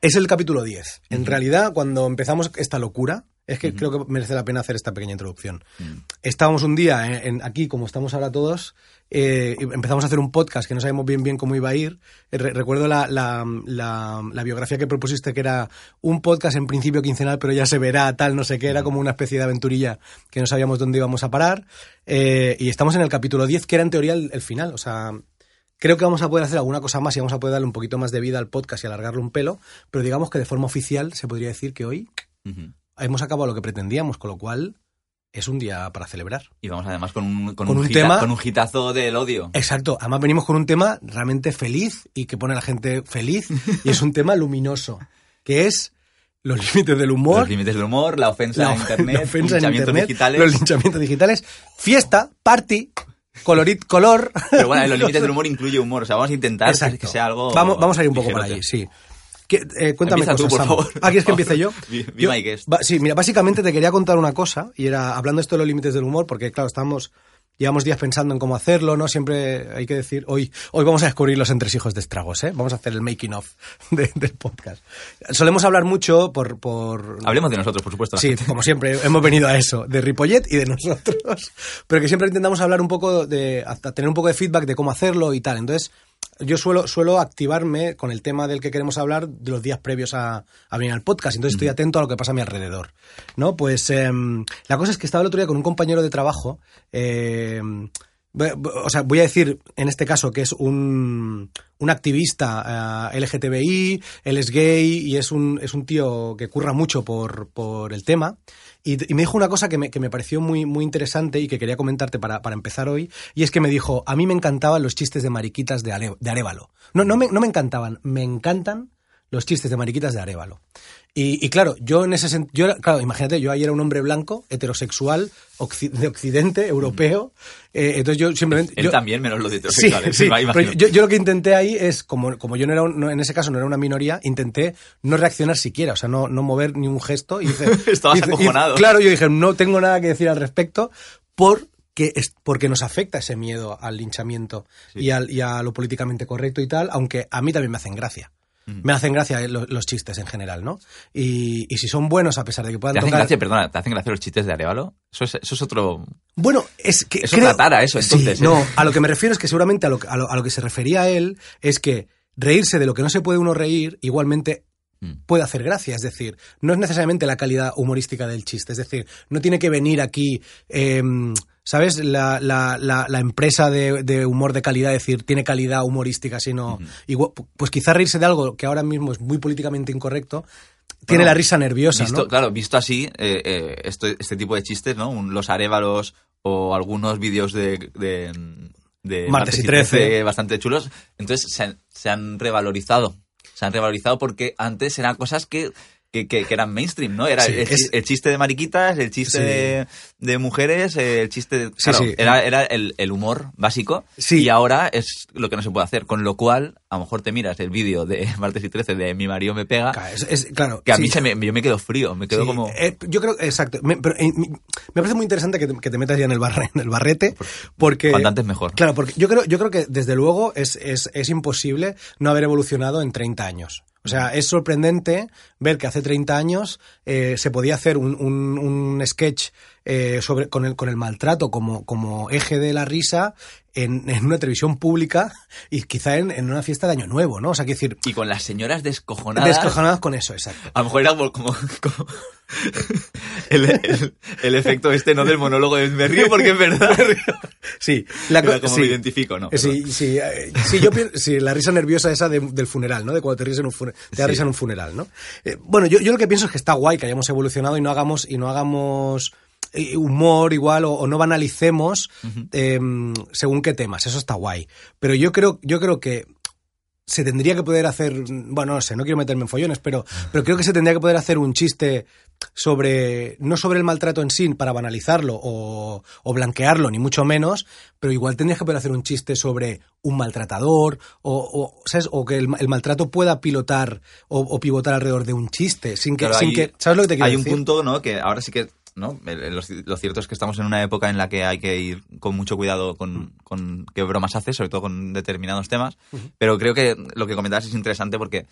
Es el capítulo 10. En realidad, cuando empezamos esta locura, es que creo que merece la pena hacer esta pequeña introducción. Estábamos un día en, en- aquí, como estamos ahora todos, eh, empezamos a hacer un podcast que no sabíamos bien bien cómo iba a ir. Eh, re- recuerdo la, la- la- la biografía que propusiste, que era un podcast en principio quincenal, pero ya se verá, tal, no sé qué, era como una especie de aventurilla que no sabíamos dónde íbamos a parar. Eh, y estamos en el capítulo 10, que era en teoría el, el final. O sea, Creo que vamos a poder hacer alguna cosa más y vamos a poder darle un poquito más de vida al podcast y alargarlo un pelo, pero digamos que de forma oficial se podría decir que hoy hemos acabado lo que pretendíamos, con lo cual es un día para celebrar. Y vamos además con un, con Con un, un hita- tema- con un hitazo del odio. Exacto, además venimos con un tema realmente feliz y que pone a la gente feliz y es un tema luminoso, que es los límites del humor, Los límites del humor, la ofensa la, en internet, en linchamientos internet, digitales. los linchamientos digitales, fiesta, party, colorit, color. Pero bueno, en los límites del humor incluye humor. O sea, vamos a intentar que- Exacto. que sea algo. Vamos, vamos a ir un poco por allí, sí. ¿Qué- eh, cuéntame Empieza tú, por favor. Ah, ¿quieres que empiece yo? Be- be Yo- my guest. sí, mira, básicamente te quería contar una cosa, y era, hablando esto de los límites del humor, porque claro, estamos, llevamos días pensando en cómo hacerlo, ¿no? Siempre hay que decir, hoy, hoy vamos a descubrir los entresijos de estragos, ¿eh? Vamos a hacer el making of de- del podcast. Solemos hablar mucho por... por Hablemos de nosotros, por supuesto. Sí, como siempre, hemos venido a eso, de Ripollet y de nosotros. Pero que siempre intentamos hablar un poco de. hasta tener un poco de feedback de cómo hacerlo y tal. Entonces, yo suelo, suelo activarme con el tema del que queremos hablar de los días previos a, a venir al podcast. Entonces estoy atento a lo que pasa a mi alrededor. ¿No? Pues em, la cosa es que estaba el otro día con un compañero de trabajo. voy- O sea, voy a decir en este caso que es un, un activista eh, LGTBI, él es gay y es un, es un tío que curra mucho por, por el tema. Y, me dijo una cosa que me, que me pareció muy, muy interesante y que quería comentarte para, para empezar hoy. Y es que me dijo, a mí me encantaban los chistes de mariquitas de, de Arevalo. No, no me, no me encantaban, me encantan los chistes de mariquitas de Arevalo. Y, y claro, yo en ese sentido, claro, imagínate, yo ahí era un hombre blanco, heterosexual, occi- de occidente, europeo, eh, entonces yo simplemente... Él yo- también, menos los Sí, heterosexuales. sí, me pero yo, yo lo que intenté ahí es, como, como yo no era, un- no- en ese caso no era una minoría, intenté no reaccionar siquiera, o sea, no, no mover ni un gesto. Y hice- Estabas hice- acojonado. hice- claro, yo dije, no tengo nada que decir al respecto, porque, es, porque nos afecta ese miedo al linchamiento Sí. y, al, y a lo políticamente correcto y tal, aunque a mí también me hacen gracia. Me hacen gracia eh, lo- los, chistes en general, ¿no? Y, y si son buenos, a pesar de que puedan ¿Te hacen tocar... gracia, perdona, te hacen gracia los chistes de Arevalo? Eso es, eso es otro... Bueno, es que. Es otra tara eso, entonces, ¿eh? no, a lo que me refiero es que seguramente a lo, a lo- a lo que se refería él es que reírse de lo que no se puede uno reír, igualmente Mm. puede hacer gracia. Es decir, no es necesariamente la calidad humorística del chiste. Es decir, no tiene que venir aquí. em, ¿Sabes? La, la- la- la empresa de, de humor de calidad, decir, tiene calidad humorística, sino. igual- pues quizá reírse de algo que ahora mismo es muy políticamente incorrecto, tiene Bueno, la risa nerviosa, Visto, ¿no? Claro, visto así, eh, eh, esto- este tipo de chistes, ¿no? Un- los arévalos o algunos vídeos de, de, de Martes y 13. bastante chulos, entonces se han, se han revalorizado. Se han revalorizado porque antes eran cosas que, que, que- que eran mainstream, ¿no? Era Sí, el, es- el chiste de mariquitas, el chiste Sí. de, de mujeres, el chiste de... Claro, sí. Era, era el, el humor básico Sí. y ahora es lo que no se puede hacer. Con lo cual, a lo mejor te miras el vídeo de Martes y 13 de Mi marido me pega, Claro, es- es- claro, que a mí se me, yo me quedo frío, me quedo como... eh, yo creo, exacto. Me, pero, eh, me parece muy interesante que te, que te metas ya en el, barre- en el barrete, porque... Cuanto antes mejor. Claro, porque yo creo, yo creo que desde luego es, es, es imposible no haber evolucionado en 30 años. O sea, es sorprendente ver que hace 30 años eh, se podía hacer un, un, un sketch eh, sobre, con, el, con el maltrato como, como eje de la risa en, en una televisión pública y quizá en, en una fiesta de Año Nuevo, ¿no? O sea, decir, Y con las señoras descojonadas. descojonadas con eso, exacto. A lo mejor era como, como- como el, el- el efecto este, ¿no? Del monólogo de me río porque es verdad. Sí, la Era como sí. me identifico, ¿no? Eh, Sí, sí, sí, yo pienso, sí, la risa nerviosa esa de- del funeral, ¿no? De cuando te ríes en un te da Sí. risa en un funeral, ¿no? Eh, bueno, yo, yo lo que pienso es que está guay que hayamos evolucionado y no hagamos, y no hagamos eh, humor igual o, o no banalicemos eh, según qué temas, eso está guay. Pero yo creo, yo creo que se tendría que poder hacer, bueno, no sé, no quiero meterme en follones, pero, pero creo que se tendría que poder hacer un chiste sobre, no sobre el maltrato en sí para banalizarlo o, o blanquearlo, ni mucho menos, pero igual tendrías que poder hacer un chiste sobre un maltratador o, o, ¿sabes? o que el, el maltrato pueda pilotar o, pivotar alrededor de un chiste, sin que, Claro, sin hay- que, ¿sabes lo que te quiero Hay un decir? punto, ¿no? Que ahora sí que, ¿no? Lo, lo cierto es que estamos en una época en la que hay que ir con mucho cuidado con, con qué bromas hace, sobre todo con determinados temas. Pero creo que lo que comentabas es interesante porque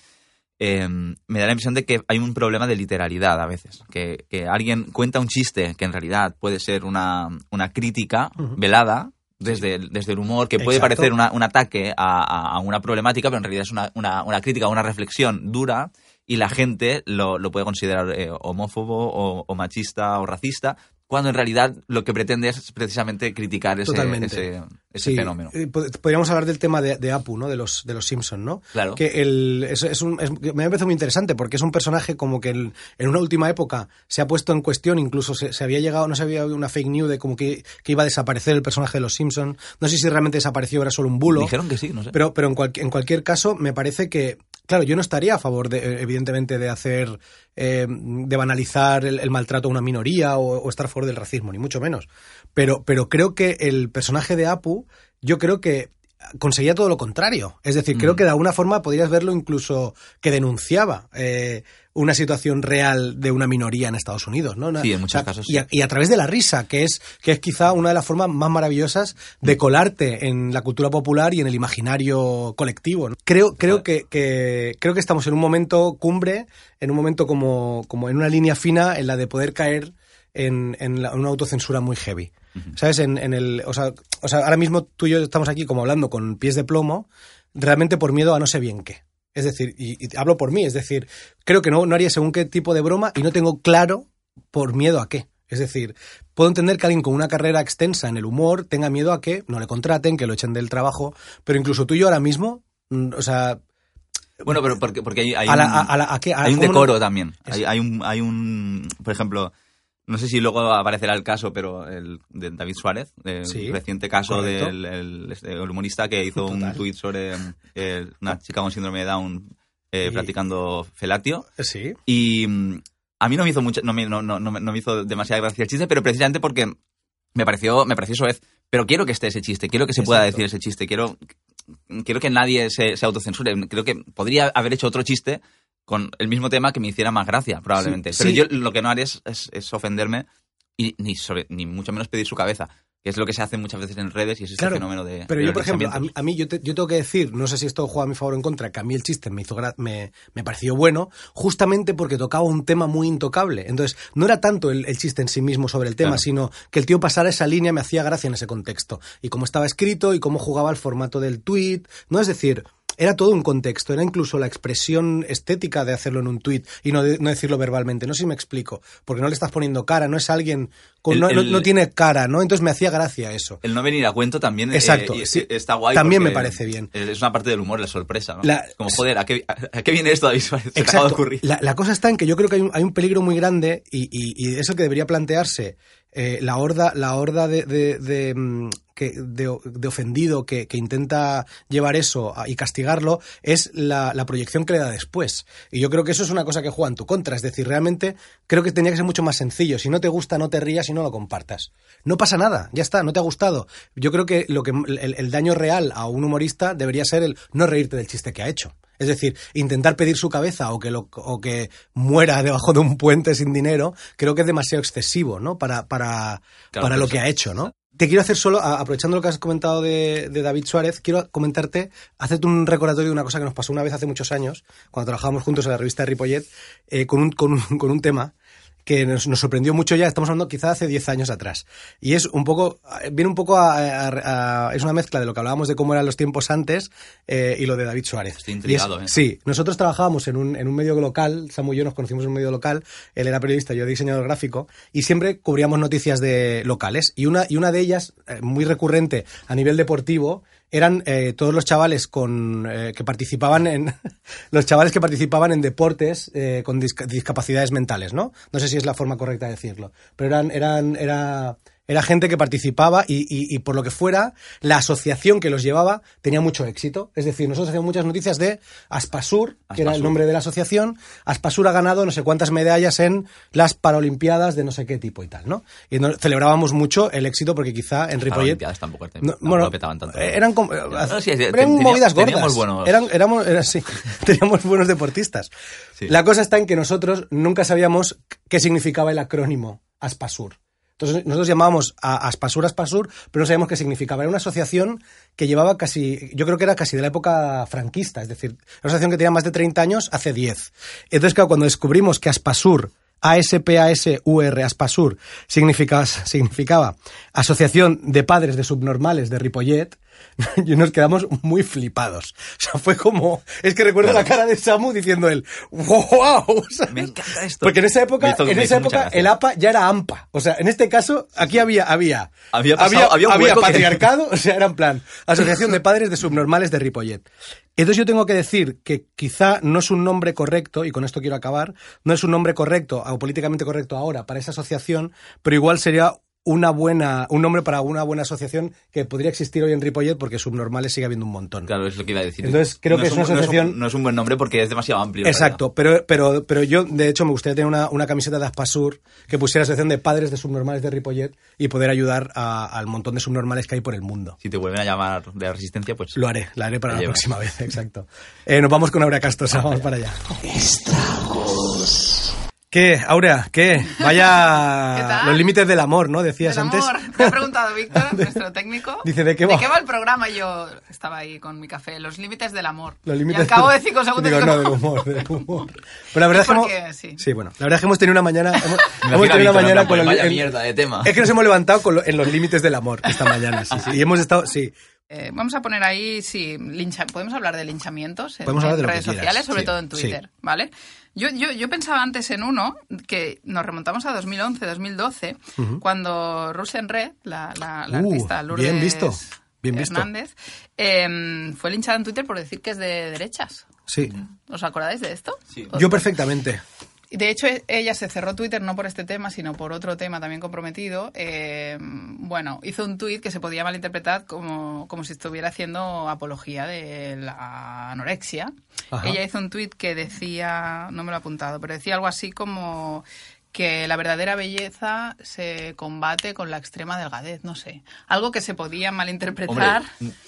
eh, me da la impresión de que hay un problema de literalidad a veces. Que, que alguien cuenta un chiste que en realidad puede ser una, una crítica velada desde el, desde el humor, que puede Exacto. parecer una- un ataque a, a- a una problemática, pero en realidad es una, una, una crítica, una reflexión dura y la gente lo, lo puede considerar eh, homófobo o, o machista o racista, cuando en realidad lo que pretende es precisamente criticar ese, ese, ese Sí, fenómeno. eh, pod- Podríamos hablar del tema de, de Apu, ¿no? De los, de los Simpson, ¿no? Claro. Que el, es, es un, es- me parece muy interesante porque es un personaje como que el- en una última época se ha puesto en cuestión, incluso se, se había llegado, no se había una fake news de como que, que iba a desaparecer el personaje de los Simpson. No sé si realmente desapareció, era solo un bulo. Dijeron que sí, no sé. Pero, pero en, cual- en cualquier caso, me parece que, claro, yo no estaría a favor, de, eh, evidentemente, de hacer, eh, de banalizar el, maltrato a una minoría o, o estar a favor del racismo, ni mucho menos. Pero, pero creo que el personaje de Apu, yo creo que conseguía todo lo contrario. Es decir, creo Mm. que de alguna forma podrías verlo incluso que denunciaba eh, una situación real de una minoría en Estados Unidos, ¿no? Una- Sí, en muchos casos, Y a, y a través de la risa, que es, que es quizá una de las formas más maravillosas Mm. de colarte en la cultura popular y en el imaginario colectivo. ¿no? Creo, creo, que, que- creo que estamos en un momento cumbre, en un momento como, como en una línea fina en la de poder caer en, en la- en una autocensura muy heavy. ¿Sabes? En, en el, o, sea, o sea, ahora mismo tú y yo estamos aquí como hablando con pies de plomo, realmente por miedo a no sé bien qué. Es decir, y, y hablo por mí, es decir, creo que no, no haría según qué tipo de broma y no tengo claro por miedo a qué. Es decir, puedo entender que alguien con una carrera extensa en el humor tenga miedo a que no le contraten, que lo echen del trabajo, pero incluso tú y yo ahora mismo, mm, o sea, Bueno, pero porque, porque hay, hay a, la- un, a- a la- a qué- hay un no- decoro también. Hay un, hay un, por ejemplo, no sé si luego aparecerá el caso, pero el de David Suárez, el Sí, reciente caso correcto. del el, este, el humorista que hizo un tuit sobre eh, una chica con síndrome de Down eh, Y- practicando felatio. Sí, Y mm, a mí no me hizo mucho, no me, no, no, no me hizo demasiada gracia el chiste, pero precisamente porque me pareció, me pareció soez. Pero quiero que esté ese chiste, quiero que se pueda decir ese chiste, quiero, quiero que nadie se, se autocensure. Creo que podría haber hecho otro chiste con el mismo tema que me hiciera más gracia, probablemente. Sí, pero sí. yo lo que no haré es, es- es ofenderme y ni, sobre, ni mucho menos pedir su cabeza, que es lo que se hace muchas veces en redes y es Claro, fenómeno de. Pero de yo, por ejemplo, a mí, a mí yo, te- yo tengo que decir, no sé si esto juega a mi favor o en contra, que a mí el chiste me hizo gra- me, me pareció bueno, justamente porque tocaba un tema muy intocable. Entonces, no era tanto el, el chiste en sí mismo sobre el tema, Claro. sino que el tío pasara esa línea me hacía gracia en ese contexto. Y cómo estaba escrito y cómo jugaba el formato del tweet. No es decir, era todo un contexto, era incluso la expresión estética de hacerlo en un tweet y no, de- no decirlo verbalmente. No sé si me explico, porque no le estás poniendo cara, no es alguien con, El- no, no- el- no tiene cara, ¿no? Entonces me hacía gracia eso. El no venir a cuento también eh, Exacto, sí. está guay. También me parece bien. Es una parte del humor, la sorpresa. ¿no? La- Como, joder, ¿a qué, a, a qué viene esto? Se acaba de Exacto. ocurrir. La, la cosa está en que yo creo que hay un, hay un peligro muy grande y, y- y es el que debería plantearse eh, la horda, la horda de, de, de, mm, de- de ofendido que, que intenta llevar eso y castigarlo es la, la proyección que le da después. Y yo creo que eso es una cosa que juega en tu contra. Es decir, realmente creo que tenía que ser mucho más sencillo. Si no te gusta, no te rías y no lo compartas. No pasa nada, ya está, no te ha gustado. Yo creo que lo que el daño real a un humorista debería ser el no reírte del chiste que ha hecho. Es decir, intentar pedir su cabeza o que, lo, o que muera debajo de un puente sin dinero, creo que es demasiado excesivo, ¿no? Para, para, Claro, para lo que ha hecho, ¿no? Te quiero hacer solo, aprovechando lo que has comentado de, de David Suárez, quiero comentarte, hacerte un recordatorio de una cosa que nos pasó una vez hace muchos años, cuando trabajábamos juntos en la revista Ripollet, eh, con, un, con, un, con un tema que nos, nos sorprendió mucho ya, estamos hablando quizá hace 10 años atrás. Y es un poco, viene un poco a, a- a- es una mezcla de lo que hablábamos de cómo eran los tiempos antes eh, y lo de David Suárez. Estoy es- intrigado, ¿eh? Sí, nosotros trabajábamos en un, en un medio local, Samu y yo nos conocimos en un medio local, él era periodista, yo diseñador gráfico, y siempre cubríamos noticias de locales. Y una, y una de ellas, eh, muy recurrente a nivel deportivo, eran eh, todos los chavales con eh, que participaban en los chavales que participaban en deportes eh, con disca- discapacidades mentales, ¿no? No sé si es la forma correcta de decirlo, pero eran eran era era gente que participaba y, y- y por lo que fuera, la asociación que los llevaba tenía mucho éxito. Es decir, nosotros hacíamos muchas noticias de Aspasur, que era el nombre de la asociación. Aspasur ha ganado no sé cuántas medallas en las Paralimpiadas de no sé qué tipo y tal, ¿no? Y no- celebrábamos mucho el éxito porque quizá en Ripollet... Paralimpiadas tampoco, No, tampoco bueno, petaban tanto. eh, eran, No, sí, eran movidas gordas. teníamos buenos- Eran, éramos, era- sí, teníamos buenos deportistas. La cosa está en que nosotros nunca sabíamos qué significaba el acrónimo Aspasur. Entonces nosotros llamábamos a Aspasur Aspasur, pero no sabíamos qué significaba. Era una asociación que llevaba casi, yo creo que era casi de la época franquista, es decir, una asociación que tenía más de 30 años hace 10. Entonces, claro, cuando descubrimos que Aspasur ASPASUR, Aspasur, significaba, significaba Asociación de Padres de Subnormales de Ripollet, y nos quedamos muy flipados. O sea, fue como... Es que recuerdo la cara de Samu diciendo él, ¡wow! me encanta esto. Porque en esa época, en esa época el APA ya era AMPA. O sea, en este caso, aquí había... Había, había, había, había patriarcado, o sea, era en plan, Asociación de Padres de Subnormales de Ripollet. Entonces yo tengo que decir que quizá no es un nombre correcto, y con esto quiero acabar, no es un nombre correcto o políticamente correcto ahora para esa asociación, pero igual sería una buena, un nombre para una buena asociación que podría existir hoy en Ripollet porque subnormales sigue habiendo un montón. Claro, es lo que iba a decir. Entonces creo que es, una asociación... No es, un, buen nombre porque es demasiado amplio. Exacto, pero, pero, pero yo de hecho me gustaría tener una, una camiseta de Aspasur que pusiera asociación de padres de subnormales de Ripollet y poder ayudar al montón de subnormales que hay por el mundo. Si te vuelven a llamar de resistencia, pues... Lo haré, lo haré para la próxima vez, exacto. Eh, nos vamos con Aura Castrosa, vamos para allá. Estragos. ¿Qué, Aurea? ¿Qué? Vaya los límites del amor, ¿no? Decías del antes. Amor. Me ha preguntado Víctor, nuestro técnico. Dice, ¿de qué va? ¿De qué va el programa? Yo estaba ahí con mi café. Los límites del amor. Los límites y al cabo de cinco segundos... Digo, no, del humor, del humor. Pero la verdad es que hemos... sí. sí. bueno. La verdad es que hemos tenido una mañana... Hemos, hemos tenido una mañana con los... Vaya mierda de tema. Es que nos hemos levantado con lo, en los límites del amor esta mañana, sí, sí. Y hemos estado... Sí. Eh, vamos a poner ahí, sí, lincha, podemos hablar de linchamientos en, Podemos hablar de lo redes sociales, sobre todo en Twitter. ¿vale? Yo, yo, yo pensaba antes en uno que nos remontamos a 2011, 2012, cuando Russian Red, la, la, la Uh, artista Lourdes bien visto, bien visto. Hernández, eh, fue linchada en Twitter por decir que es de derechas. Sí. ¿Os acordáis de esto? Sí. Yo perfectamente. De hecho, e- ella se cerró Twitter no por este tema, sino por otro tema también comprometido. Eh, bueno, hizo un tuit que se podía malinterpretar como, como si estuviera haciendo apología de la anorexia. Ajá. Ella hizo un tuit que decía, no me lo he apuntado, pero decía algo así como que la verdadera belleza se combate con la extrema delgadez, no sé. Algo que se podía Hombre, malinterpretar.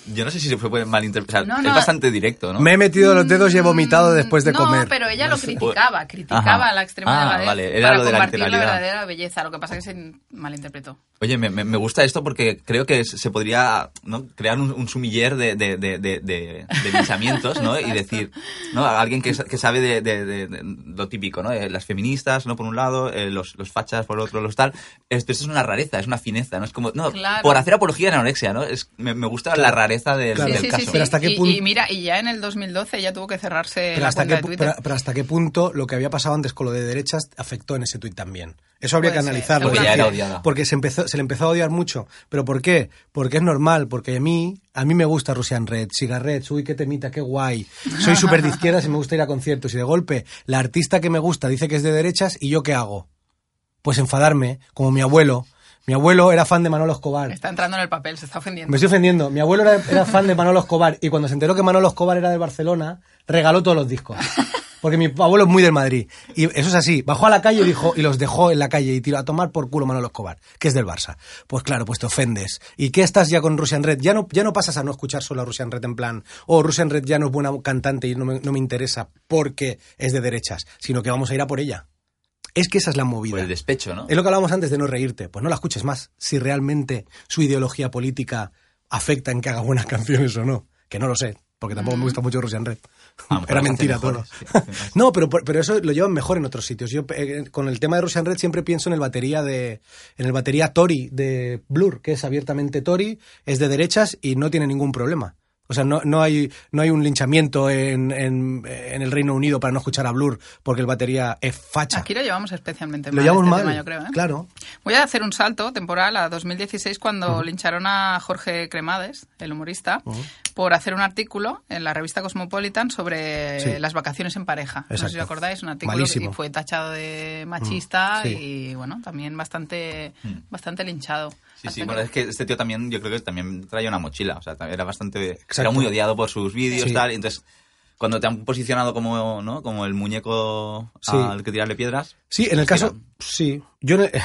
yo no sé si se puede malinterpretar. No, Es no. bastante directo, ¿no? Me he metido los dedos y he vomitado después de no, comer. pero ella lo criticaba, criticaba Ajá. la extrema Ah, delgadez vale, era para lo de la la, verdadera belleza. Lo que pasa es que se malinterpretó. Oye, me, me- gusta esto porque creo que se podría ¿no? crear un, un sumiller de, de, de, de, de- de linchamientos, ¿no? Y decir, ¿no? A alguien que, que sabe de, de- de- de lo típico, ¿no? Eh, Las feministas, ¿no? Por un lado, eh, los, los fachas por otro, los tal. Esto, esto es una rareza, es una fineza, ¿no? Es como, no, Claro. por hacer apología de la anorexia, ¿no? Es, me, me gusta la rareza del, Claro. del Sí, sí, caso. sí, sí. Pero hasta qué y, punto- y mira, y ya en el 2012 ya tuvo que cerrarse Pero la hasta, cuenta qué, de pu- Twitter. pero, pero hasta qué punto lo que había pasado antes con lo de derechas afectó en ese tuit también. Eso habría Puede que analizarlo. Porque es ya era decir, odiada. Porque se, empezó, se le empezó a odiar mucho. ¿Pero por qué? Porque es normal, porque a mí, a mí me gusta Russian Red, Cigarettes, uy, qué temita, qué guay. Soy súper de izquierdas y me gusta ir a conciertos. Y de golpe, la artista que me gusta dice que es de derechas y yo qué hago? Pues enfadarme, como mi abuelo. Mi abuelo era fan de Manolo Escobar. Está entrando en el papel, se está ofendiendo. Me estoy ofendiendo. Mi abuelo era, era fan de Manolo Escobar y cuando se enteró que Manolo Escobar era de Barcelona, regaló todos los discos. Porque mi abuelo es muy del Madrid. Y eso es así. Bajó a la calle y dijo, y los dejó en la calle y tiró a tomar por culo Manolo Escobar, que es del Barça. Pues claro, pues te ofendes. ¿Y qué estás ya con Russian Red? Ya no, ya no pasas a no escuchar solo a Russian Red en plan, oh, Russian Red ya no es buena cantante y no me, no me interesa porque es de derechas, sino que vamos a ir a por ella. Es que esa es la movida. Por el despecho, ¿no? Es lo que hablábamos antes de no reírte. Pues no la escuches más si realmente su ideología política afecta en que haga buenas canciones o no. Que no lo sé, porque tampoco me gusta mucho Russian Red. Era mentira todo. sí. no, pero, pero eso lo llevan mejor en otros sitios. Yo eh, con el tema de Russian Red siempre pienso en el batería de en el batería Tory de Blur, que es abiertamente Tory, es de derechas y no tiene ningún problema. O sea, no, no, hay, no hay un linchamiento en, en, en el Reino Unido para no escuchar a Blur porque el batería es facha. Aquí lo llevamos especialmente lo mal, llevamos este mal. tema, yo creo. ¿eh? Claro. Voy a hacer un salto temporal a 2016 cuando lincharon a Jorge Cremades, el humorista, por hacer un artículo en la revista Cosmopolitan sobre Sí. las vacaciones en pareja. No sé si Exacto. os acordáis, un artículo Malísimo. que fue tachado de machista sí. y bueno, también bastante, bastante linchado. Sí, sí, bueno, es que este tío también, yo creo que también traía una mochila, o sea, era bastante, Exacto. era muy odiado por sus vídeos Sí. tal, entonces cuando te han posicionado como, ¿no? Como el muñeco Sí. al que tirarle piedras. Sí, en el pues caso. tiran. Sí. Yo. el-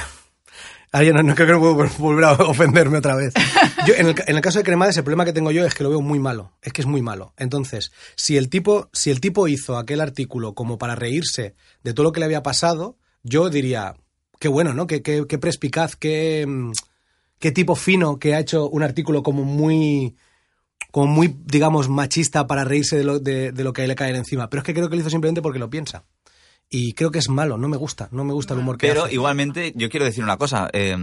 Ay, no, no creo que no puedo volver a ofenderme otra vez. Yo, en, el, en el caso de Cremades, el problema que tengo yo es que lo veo muy malo. Es que es muy malo. Entonces, si el tipo, si el tipo hizo aquel artículo como para reírse de todo lo que le había pasado, yo diría, qué bueno, ¿no? Qué, qué, qué perspicaz, qué, mm, qué tipo fino que ha hecho un artículo como muy como muy, digamos, machista para reírse de lo, de, de lo que le cae encima. Pero es que creo que lo hizo simplemente porque lo piensa. Y creo que es malo, no me gusta, no me gusta el humor que Pero hace. igualmente, yo quiero decir una cosa. eh,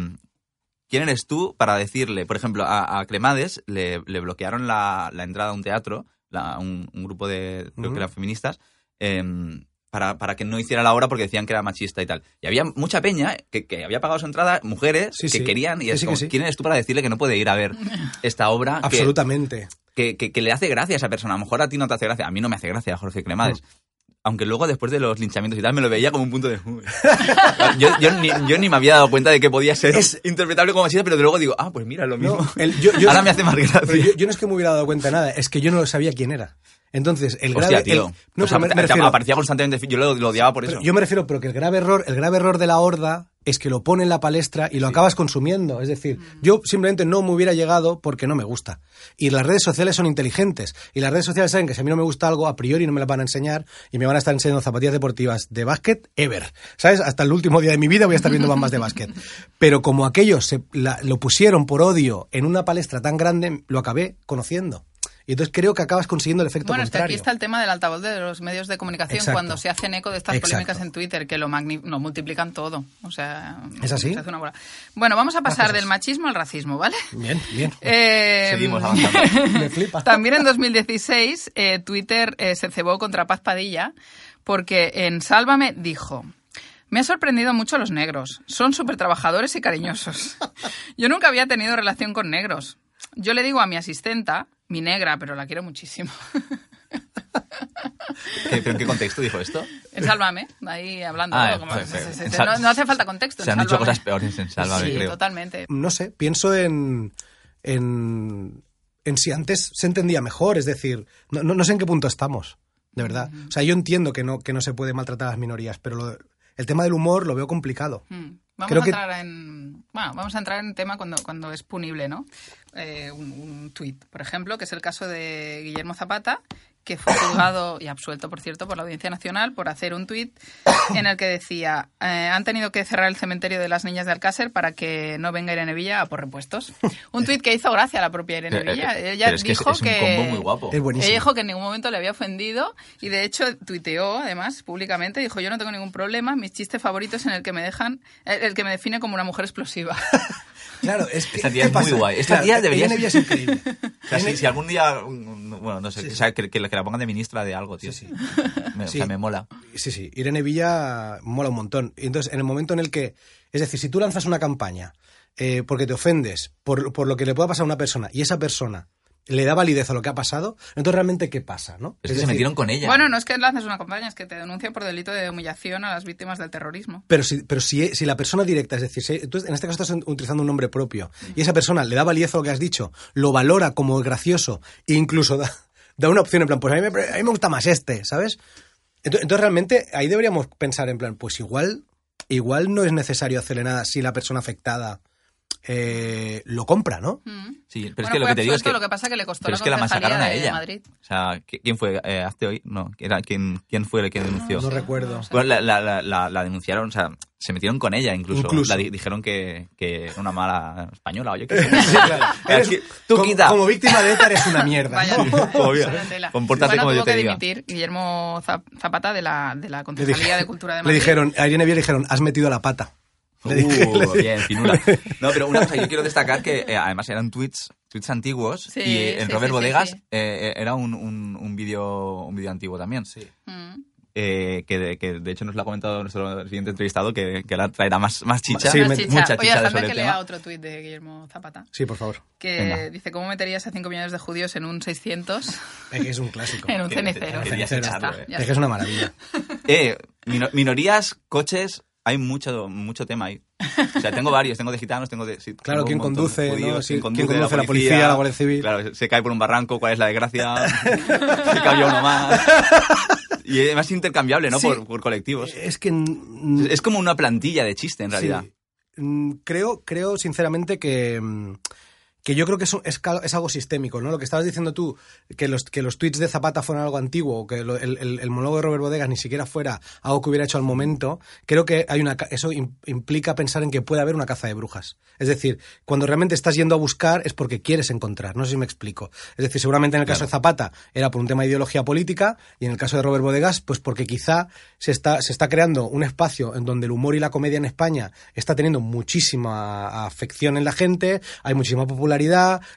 ¿Quién eres tú para decirle, por ejemplo, a, a Cremades le, le bloquearon la, la entrada a un teatro, la- un, un grupo de, creo que eran feministas, eh, para, para que no hiciera la obra porque decían que era machista y tal. Y había mucha peña que, que había pagado su entrada, mujeres Sí, que sí. querían, y es sí, como, sí. ¿quién eres tú para decirle que no puede ir a ver esta obra? Absolutamente. que, que- que le hace gracia a esa persona. A lo mejor a ti no te hace gracia. A mí no me hace gracia Jorge Cremades. Aunque luego, después de los linchamientos y tal, me lo veía como un punto de... Yo, yo ni, yo ni me había dado cuenta de que podía ser Es- interpretable como machista, pero luego digo, ah, pues mira, lo mismo. No, el- yo- yo- Ahora me hace más gracia. Pero yo, yo no es que me hubiera dado cuenta de nada, es que yo no sabía quién era. Entonces, el grave... Hostia, tío. el- no, O sea, pero me- te- me te refiero- aparecía constantemente. Yo lo, lo odiaba por eso. Yo me refiero, pero que el grave error, el grave error de la horda es que lo pone en la palestra y lo acabas consumiendo. Es decir, yo simplemente no me hubiera llegado porque no me gusta. Y las redes sociales son inteligentes. Y las redes sociales saben que si a mí no me gusta algo, a priori no me las van a enseñar y me van a estar enseñando zapatillas deportivas de básquet ever. ¿Sabes? Hasta el último día de mi vida voy a estar viendo bambas de básquet. Pero como aquellos se, la- lo pusieron por odio en una palestra tan grande, lo acabé conociendo. Y entonces creo que acabas consiguiendo el efecto Bueno, es que contrario. aquí está el tema del altavoz de los medios de comunicación Exacto. cuando se hacen eco de estas Exacto. polémicas en Twitter, que lo, magni- lo multiplican todo. O sea, ¿Es así? se hace una bola. Bueno, vamos a pasar del machismo al racismo, ¿vale? Bien, bien. Eh, Seguimos avanzando. Me flipa. También en 2016 eh, Twitter eh, se cebó contra Paz Padilla porque en Sálvame dijo... Me ha sorprendido mucho los negros. Son súper trabajadores y cariñosos. Yo nunca había tenido relación con negros. Yo le digo a mi asistenta, mi negra, pero la quiero muchísimo. ¿Qué- ¿Pero en qué contexto dijo esto? En Sálvame, ahí hablando. Ah, como- pues, sí, sí, sí, no, no hace falta contexto. Se han dicho cosas peores en Sálvame, sí, creo. totalmente. no sé, pienso en, en, en si antes se entendía mejor, es decir, no, no, no sé en qué punto estamos, de verdad. O sea, yo entiendo que no, que no se puede maltratar a las minorías, pero lo- el tema del humor lo veo complicado. Mm. Vamos Creo a que- entrar en bueno, vamos a entrar en tema cuando, cuando es punible, ¿no? Eh, un, un tuit, por ejemplo, que es el caso de Guillermo Zapata, que fue juzgado y absuelto, por cierto, por la Audiencia Nacional por hacer un tuit en el que decía eh, han tenido que cerrar el cementerio de las niñas de Alcácer para que no venga Irene Villa a por repuestos. Un tuit que hizo gracia a la propia Irene Pero, Villa. eh, Ella pero es que es- dijo es un combo muy guapo. Es ella dijo que en ningún momento le había ofendido y de hecho tuiteó además públicamente, dijo yo no tengo ningún problema, mis chistes favoritos en el que me dejan, el que me define como una mujer explosiva. Claro, es que, Esta tía ¿qué es muy guay. Esta Claro, tía debería Irene Villa es increíble. O sea, si, si algún día, mm, bueno, no sé, que, que la- que la pongan de ministra de algo, tío. Sí, Me. O sea, me mola. Sí, sí, Irene Villa mola un montón. Y entonces, en el momento en el que, es decir, si tú lanzas una campaña eh, porque te ofendes por, por lo que le pueda pasar a una persona y esa persona le da validez a lo que ha pasado, entonces realmente qué pasa, ¿no? Es que se metieron con ella. Bueno, no es que lances una campaña, es que te denuncian por delito de humillación a las víctimas del terrorismo. Pero si, pero si, si la persona directa, es decir, si, tú en este caso estás utilizando un nombre propio y esa persona le da validez a lo que has dicho, lo valora como gracioso e incluso da, da una opción en plan, pues a mí, me, a mí me gusta más este, ¿sabes? Entonces, entonces, realmente ahí deberíamos pensar en plan, pues igual, igual no es necesario hacerle nada si la persona afectada eh, lo compra, ¿no? Mm. Sí, pero Bueno, es que lo que te digo es que... lo que pasa que le costó Pero la es que la masacaron a de ella. Madrid. O sea, ¿qui- ¿quién fue? Eh, ¿Hazte hoy? No, era, ¿quién, ¿quién fue el que denunció? No recuerdo. Bueno, la, la, la, la- denunciaron, o sea, se metieron con ella incluso. Incluso. La di- dijeron que, que era una mala española o yo qué sé. Sí, claro. Eres- Es que tú como, quita. como víctima de ETA eres una mierda. Vaya, ¿no? Vaya tela. Compórtate bueno, como yo te que diga. dimitir Guillermo Zap- Zapata de la, de la Le, Concejalía de Cultura de le Madrid. dijeron, a Irene Villa le dijeron, has metido la pata. Uh, bien, finura. No, pero una cosa, yo quiero destacar que eh, además eran tweets, tweets antiguos Sí, y en sí, Robert sí, Bodegas sí. eh, era un, un, un vídeo un vídeo antiguo también. Sí. Mm. Eh, que, de, que de hecho nos lo ha comentado nuestro siguiente entrevistado que, que ahora traerá más, más chicha. Sí, me- chicha. mucha Oye, chicha de déjame sobre que el lea tema. otro tuit de Guillermo Zapata. Sí, por favor. Que Venga. dice, ¿cómo meterías a 5 millones de judíos en un 600? Es que es un clásico. en un cenicero. Es que es una maravilla. Eh, mino- minorías, coches, hay mucho, mucho tema ahí. O sea, tengo varios, tengo de gitanos, tengo de... sí, Claro, tengo quién montón conduce, ¿no? Sí, quién quién conduce la policía, la Guardia Civil. Claro, se cae por un barranco, cuál es la desgracia, se cayó uno más. Y además es intercambiable, ¿no? Sí. Por, por colectivos. Es que... Es como una plantilla de chiste, en realidad. Mm, Creo, creo sinceramente que, mm, que yo creo que es, un- es, algo sistémico, ¿no? Lo que estabas diciendo tú, que los, que los tweets de Zapata fueran algo antiguo, que lo- el, el- el monólogo de Robert Bodegas ni siquiera fuera algo que hubiera hecho al momento, creo que hay una, eso im- implica pensar en que puede haber una caza de brujas. Es decir, cuando realmente estás yendo a buscar es porque quieres encontrar, no sé si me explico. Es decir, seguramente en el caso de Zapata era por un tema de ideología política y en el caso de Robert Bodegas, pues porque quizá se está, se está creando un espacio en donde el humor y la comedia en España está teniendo muchísima afección en la gente, hay muchísima popularidad,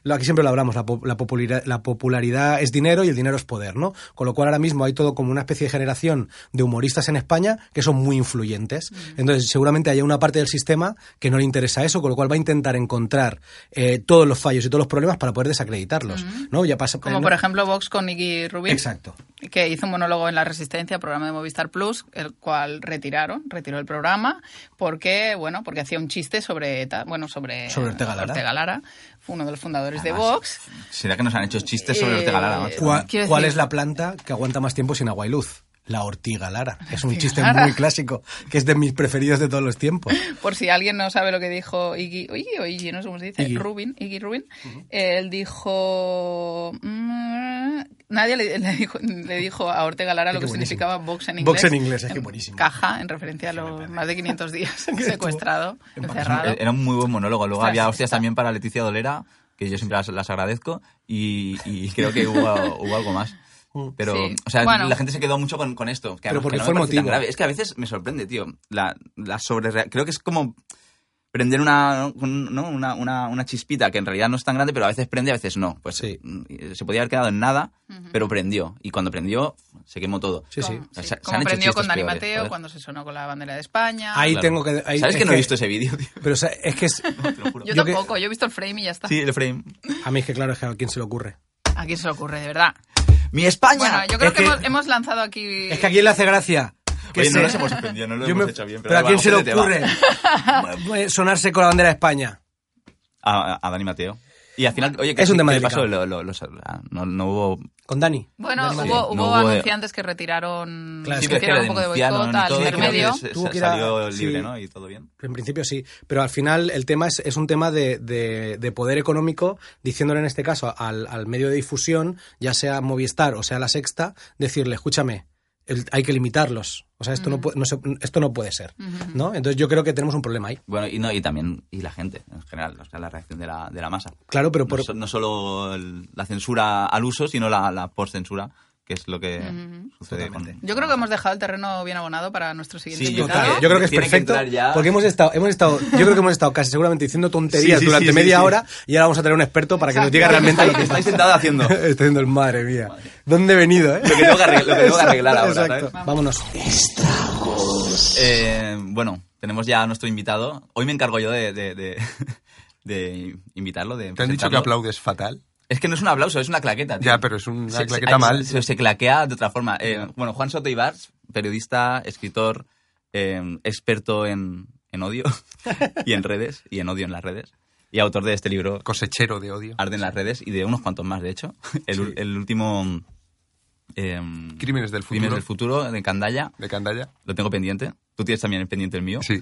lo- aquí siempre lo hablamos, la, po- la popularidad, la popularidad es dinero y el dinero es poder, ¿no? Con lo cual ahora mismo hay todo como una especie de generación de humoristas en España que son muy influyentes. Entonces seguramente haya una parte del sistema que no le interesa eso, con lo cual va a intentar encontrar eh, todos los fallos y todos los problemas para poder desacreditarlos, ¿no? Ya pasa, Como ¿no? por ejemplo Vox con Iggy Rubin. Exacto. que hizo un monólogo en La Resistencia, programa de Movistar Plus, el cual retiraron, retiró el programa, porque, bueno, porque hacía un chiste sobre bueno, sobre, Sobre Ortega Lara. Lara. Uno de los fundadores de Vox. ¿Será que nos han hecho chistes sobre Eh, Ortega Lara? ¿Cuál, cuál es la planta que aguanta más tiempo sin agua y luz? La ortiga lara. Es un chiste lara. muy clásico, que es de mis preferidos de todos los tiempos. Por si alguien no sabe lo que dijo Iggy, Iggy o Iggy, no sé cómo se dice, Iggy. Rubin, Iggy Rubin, él dijo... mm, nadie le, le dijo, le dijo a Ortega Lara Qué lo que buenísimo. significaba Vox en inglés. Vox en inglés, es que buenísimo. Caja, en referencia a los más de 500 días secuestrado, encerrado. Era un muy buen monólogo. Luego había hostias está. también para Leticia Dolera, que yo siempre las, las agradezco, y, y creo que hubo, hubo algo más. Pero, Sí. o sea, Bueno. la gente se quedó mucho con, con esto. Que Pero porque que no fue emotivo. grave. Es que a veces me sorprende, tío. La, la sobre Creo que es como prender una, un- ¿no? una, una, una chispita que en realidad no es tan grande, pero a veces prende, a veces no. Pues Sí. mm, se podía haber quedado en nada, pero prendió. Y cuando prendió, se quemó todo. Sí, sí. Como, Se- sí, se han como hecho aprendió con Dani peores, Mateo cuando se sonó con la bandera de España. Ahí Claro. tengo que... ahí- ¿Sabes es que no he visto ese vídeo, tío? Pero o sea, es que es... Te lo juro. Yo yo que- tampoco, yo he visto el frame y ya está. Sí, el frame. A mí es que claro, es que a quién se le ocurre. ¿A quién se le ocurre, de verdad? ¡Mi España! Bueno, yo creo Es que, que- hemos, hemos lanzado aquí... Es que a quién le hace gracia. Que Oye, no se- nos hemos ofendido, no lo Yo hemos me- hecho bien. Pero, a da quién se le ocurre sonarse con la bandera de España. A, a Dani Mateo. Y al final, oye, ¿qué, Es un tema qué le pasó? delicado. Lo- lo- los- no, no hubo... Con Dani. Bueno, Dani hubo, hubo No hubo- anunciantes que retiraron, Claro, que Sí, que hicieron un poco de boicot al que intermedio. Tuvo que salió libre, sí. ¿no? Y todo bien. En principio sí, pero al final el tema es, es un tema de, de- de poder económico, diciéndole en este caso al, al medio de difusión, ya sea Movistar o sea La Sexta, decirle, escúchame, el- hay que limitarlos. O sea, esto, no, puede, no se- esto no puede ser. ¿no? Entonces yo creo que tenemos un problema ahí. Bueno, y, no, y también y la gente, en general, o sea, la reacción de la, de la masa. Claro, pero por, No, no solo el- la censura al uso, sino la, la post-censura, que es lo que sucede con... Yo creo que hemos dejado el terreno bien abonado para nuestro siguiente Sí, yo creo que es Tiene perfecto porque hemos estado, hemos estado, yo creo que hemos estado casi seguramente diciendo tonterías Sí, sí, durante media sí. hora y ahora vamos a tener un experto para que nos diga realmente lo que Estáis sentado haciendo. Estoy diciendo el madre mía. ¿Dónde he venido, eh? Lo que tengo que arreglar, tengo que arreglar ahora, Exacto. ¿sabes? Vámonos. Eh, bueno, tenemos ya a nuestro invitado. Hoy me encargo yo de, de, de- de invitarlo, de ¿Te han dicho que aplaudes fatal? Es que no es un aplauso, es una claqueta. tío. Ya, pero es una Se- claqueta se- mal. Se, se claquea de otra forma. Eh, bueno, Juan Soto Ibars, periodista, escritor, eh, experto en, en odio y en redes, y en odio en las redes, y autor de este libro, Cosechero de odio. Arde en las redes, y de unos cuantos más, de hecho. El, Sí. el último... eh, Crímenes del futuro. Crímenes del futuro, de Candaya. De Candaya. Lo tengo pendiente. Tú tienes también el pendiente el mío. Sí.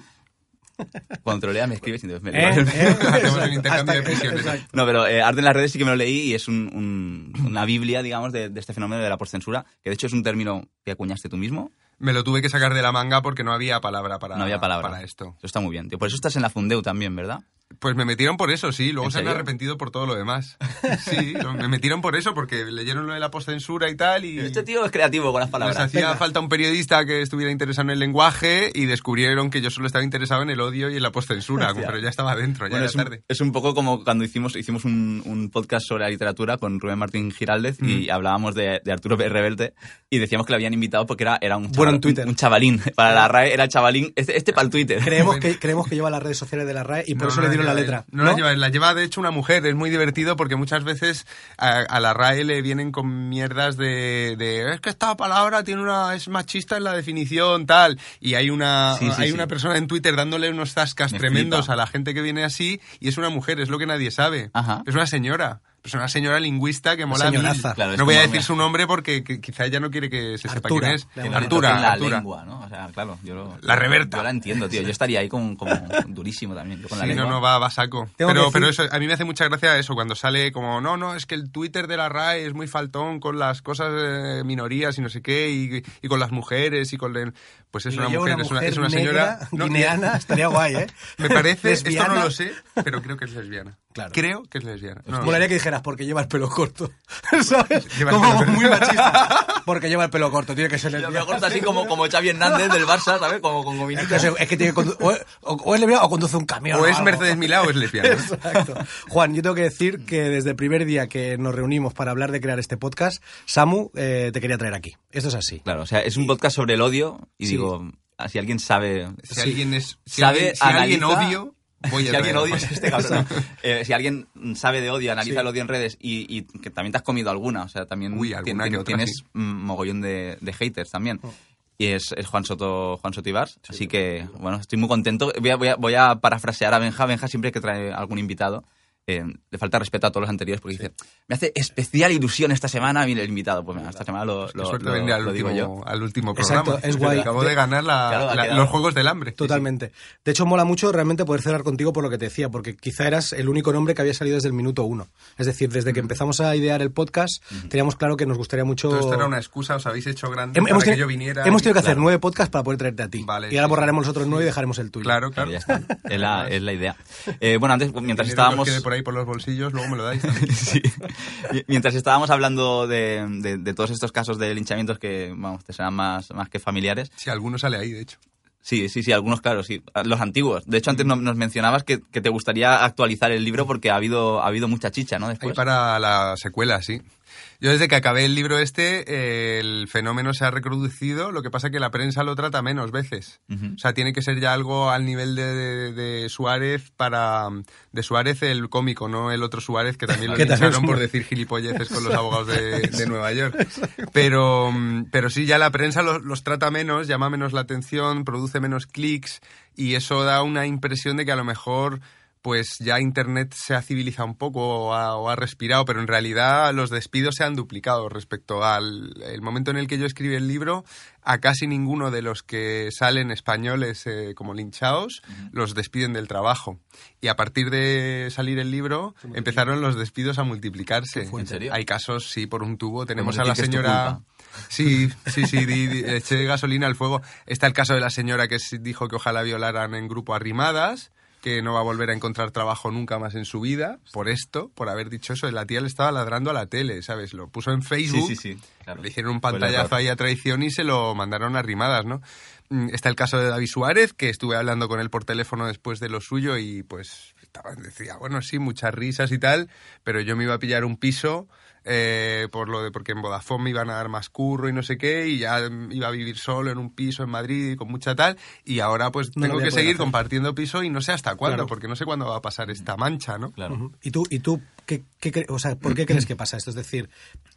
Cuando te lo lea me escribes y entonces me ¿Eh? ¿Eh? Hacemos un intercambio de exacto. No, pero eh, Arde en las redes sí que me lo leí y es un- un- una biblia, digamos, de, de este fenómeno de la postcensura, que de hecho es un término que acuñaste tú mismo. Me lo tuve que sacar de la manga porque no había palabra para, no había palabra. para esto. Eso está muy bien. tío. Por eso estás en la Fundeu también, ¿verdad? Pues me metieron por eso, sí. Luego ¿En se han arrepentido por todo lo demás. Sí, me metieron por eso porque leyeron lo de la postcensura y tal y... Este tío es creativo con las Les palabras. hacía Venga. falta un periodista que estuviera interesado en el lenguaje y descubrieron que yo solo estaba interesado en el odio y en la postcensura, Hostia. pero ya estaba dentro, ya Bueno, era es, un, tarde. es un poco como cuando hicimos, hicimos un, un podcast sobre la literatura con Rubén Martín Giraldez y hablábamos de, de Arturo Pérez Reverte y decíamos que lo habían invitado porque era, era un, Bueno en chaval- Twitter. un, un chavalín. Para la RAE era chavalín. Este, este para el Twitter. Creemos que, creemos que lleva las redes sociales de la RAE y por No, eso no le dieron la lleva letra. No, la lleva, la lleva de hecho una mujer. Es muy divertido porque muchas veces a, a la RAE le vienen con mierdas de, de, es que esta palabra tiene una es machista en la definición tal y hay una Sí, sí, hay sí. una persona en Twitter dándole unos zascas Me tremendos flipa. a la gente que viene así y es una mujer, es lo que nadie sabe. Ajá. Es una señora. Es una señora lingüista que mola señoraza. mil. Claro, es no voy a decir su nombre porque que- quizá ella no quiere que se sepa Artura. quién es. Artura, la Artura. lengua, ¿no? O sea, claro, yo lo- La reverta. Yo la entiendo, tío. Yo estaría ahí con, como durísimo también. Yo con Sí, no, no, va, va a saco. Pero, decir- pero eso, a mí me hace mucha gracia eso, cuando sale como, no, no, es que el Twitter de la RAE es muy faltón con las cosas de minorías y no sé qué, y, y con las mujeres y con... el- Pues es una mujer, es una, es una señora... no, guineana, estaría guay, ¿eh? Me parece, esto no lo sé, pero creo que es lesbiana. Claro. Creo que es lesbiana. No, Molaría que dijeras porque lleva el pelo corto, ¿sabes? El como pelo corto. muy machista. Porque lleva el pelo corto, tiene que ser me lesbiana. acuerdo así como, como Xavi Hernández del Barça, ¿sabes? Como con gominita. Es que tiene que o, o- o es lesbiana o conduce un camión. o es algo. Mercedes Milá o es lesbiana. Exacto. Juan, yo tengo que decir que desde el primer día que nos reunimos para hablar de crear este podcast, Samu eh, te quería traer aquí. Esto es así. Claro, o sea, es un podcast sobre el odio y Sí. digo, si alguien sabe... Si alguien es... Si Sabe, alguien, si alguien analiza- odio, voy si alguien odia es este cabrón. Eh, si alguien sabe de odio, analiza Sí. el odio en redes y, y que también te has comido alguna, o sea, también Uy, alguna que tienes sí. mogollón de, de haters también. Y es, es Juan Soto Juan Soto así que, bueno, estoy muy contento. Voy a, voy a- voy a parafrasear a Benja. Benja siempre que trae algún invitado, eh, le falta respeto a todos los anteriores porque dice, me hace especial ilusión esta semana viene el invitado. Pues mira, esta semana lo, Qué lo, suerte lo- vendría al lo digo último, yo. al último Exacto, programa. es guay. Acabo de ganar la- Claro, la- los Juegos del Hambre. Totalmente. De hecho, mola mucho realmente poder cerrar contigo por lo que te decía, porque quizá eras el único nombre que había salido desde el minuto uno. Es decir, desde que empezamos a idear el podcast, teníamos claro que nos gustaría mucho... Todo esto era una excusa, os habéis hecho grande Hem- para hemos, que yo viniera. hemos y- tenido que hacer Claro. nueve podcasts para poder traerte a ti. Vale, y ahora sí, borraremos sí, los otros sí. nueve y dejaremos el tuyo. Claro, claro. Ya está. Es la, es la idea. Eh, bueno, antes, mientras que estábamos... por ahí por los bolsillos, luego me lo dais. Sí. Mientras estábamos hablando de, de- de todos estos casos de linchamientos que, vamos, te serán más, más que familiares. Si alguno sale ahí, de hecho. Sí, sí, sí, algunos, claro, sí. Los antiguos. De hecho, antes no- nos mencionabas que, que te gustaría actualizar el libro porque ha habido, ha habido mucha chicha, ¿no? Ahí Después. para la secuela, sí. Yo desde que acabé el libro este, eh, el fenómeno se ha reproducido, lo que pasa que la prensa lo trata menos veces. O sea, tiene que ser ya algo al nivel de, de- de Suárez para... De Suárez el cómico, no el otro Suárez que también lo es por decir gilipolleces con los abogados de, de Nueva York. Pero, pero sí, ya la prensa los, los trata menos, llama menos la atención, produce menos clics y eso da una impresión de que a lo mejor pues ya Internet se ha civilizado un poco o ha, o ha respirado, pero en realidad los despidos se han duplicado respecto al el momento en el que yo escribí el libro. A casi ninguno de los que salen españoles eh, como linchados los despiden del trabajo. Y a partir de salir el libro empezaron los despidos a multiplicarse. ¿En serio? Hay casos, sí, por un tubo. Tenemos a la señora... Sí, sí, sí, di- di- eché gasolina al fuego. Está el caso de la señora que dijo que ojalá violaran en grupo arrimadas, que no va a volver a encontrar trabajo nunca más en su vida, por esto, por haber dicho eso. La tía le estaba ladrando a la tele, ¿sabes? Lo puso en Facebook, Sí, sí, sí. claro. le hicieron un pantallazo ahí a traición y se lo mandaron arrimadas, ¿no? Mm, Está el caso de David Suárez, que estuve hablando con él por teléfono después de lo suyo y pues estaba, decía, bueno, sí, muchas risas y tal, pero yo me iba a pillar un piso eh, por lo de porque en Vodafone me iban a dar más curro y no sé qué y ya iba a vivir solo en un piso en Madrid y con mucha tal y ahora pues tengo que seguir hacer. compartiendo piso y no sé hasta cuándo Claro. porque no sé cuándo va a pasar esta mancha, ¿no? Claro. ¿Y tú, y tú qué, qué cre- o sea, por qué crees que pasa esto? Es decir,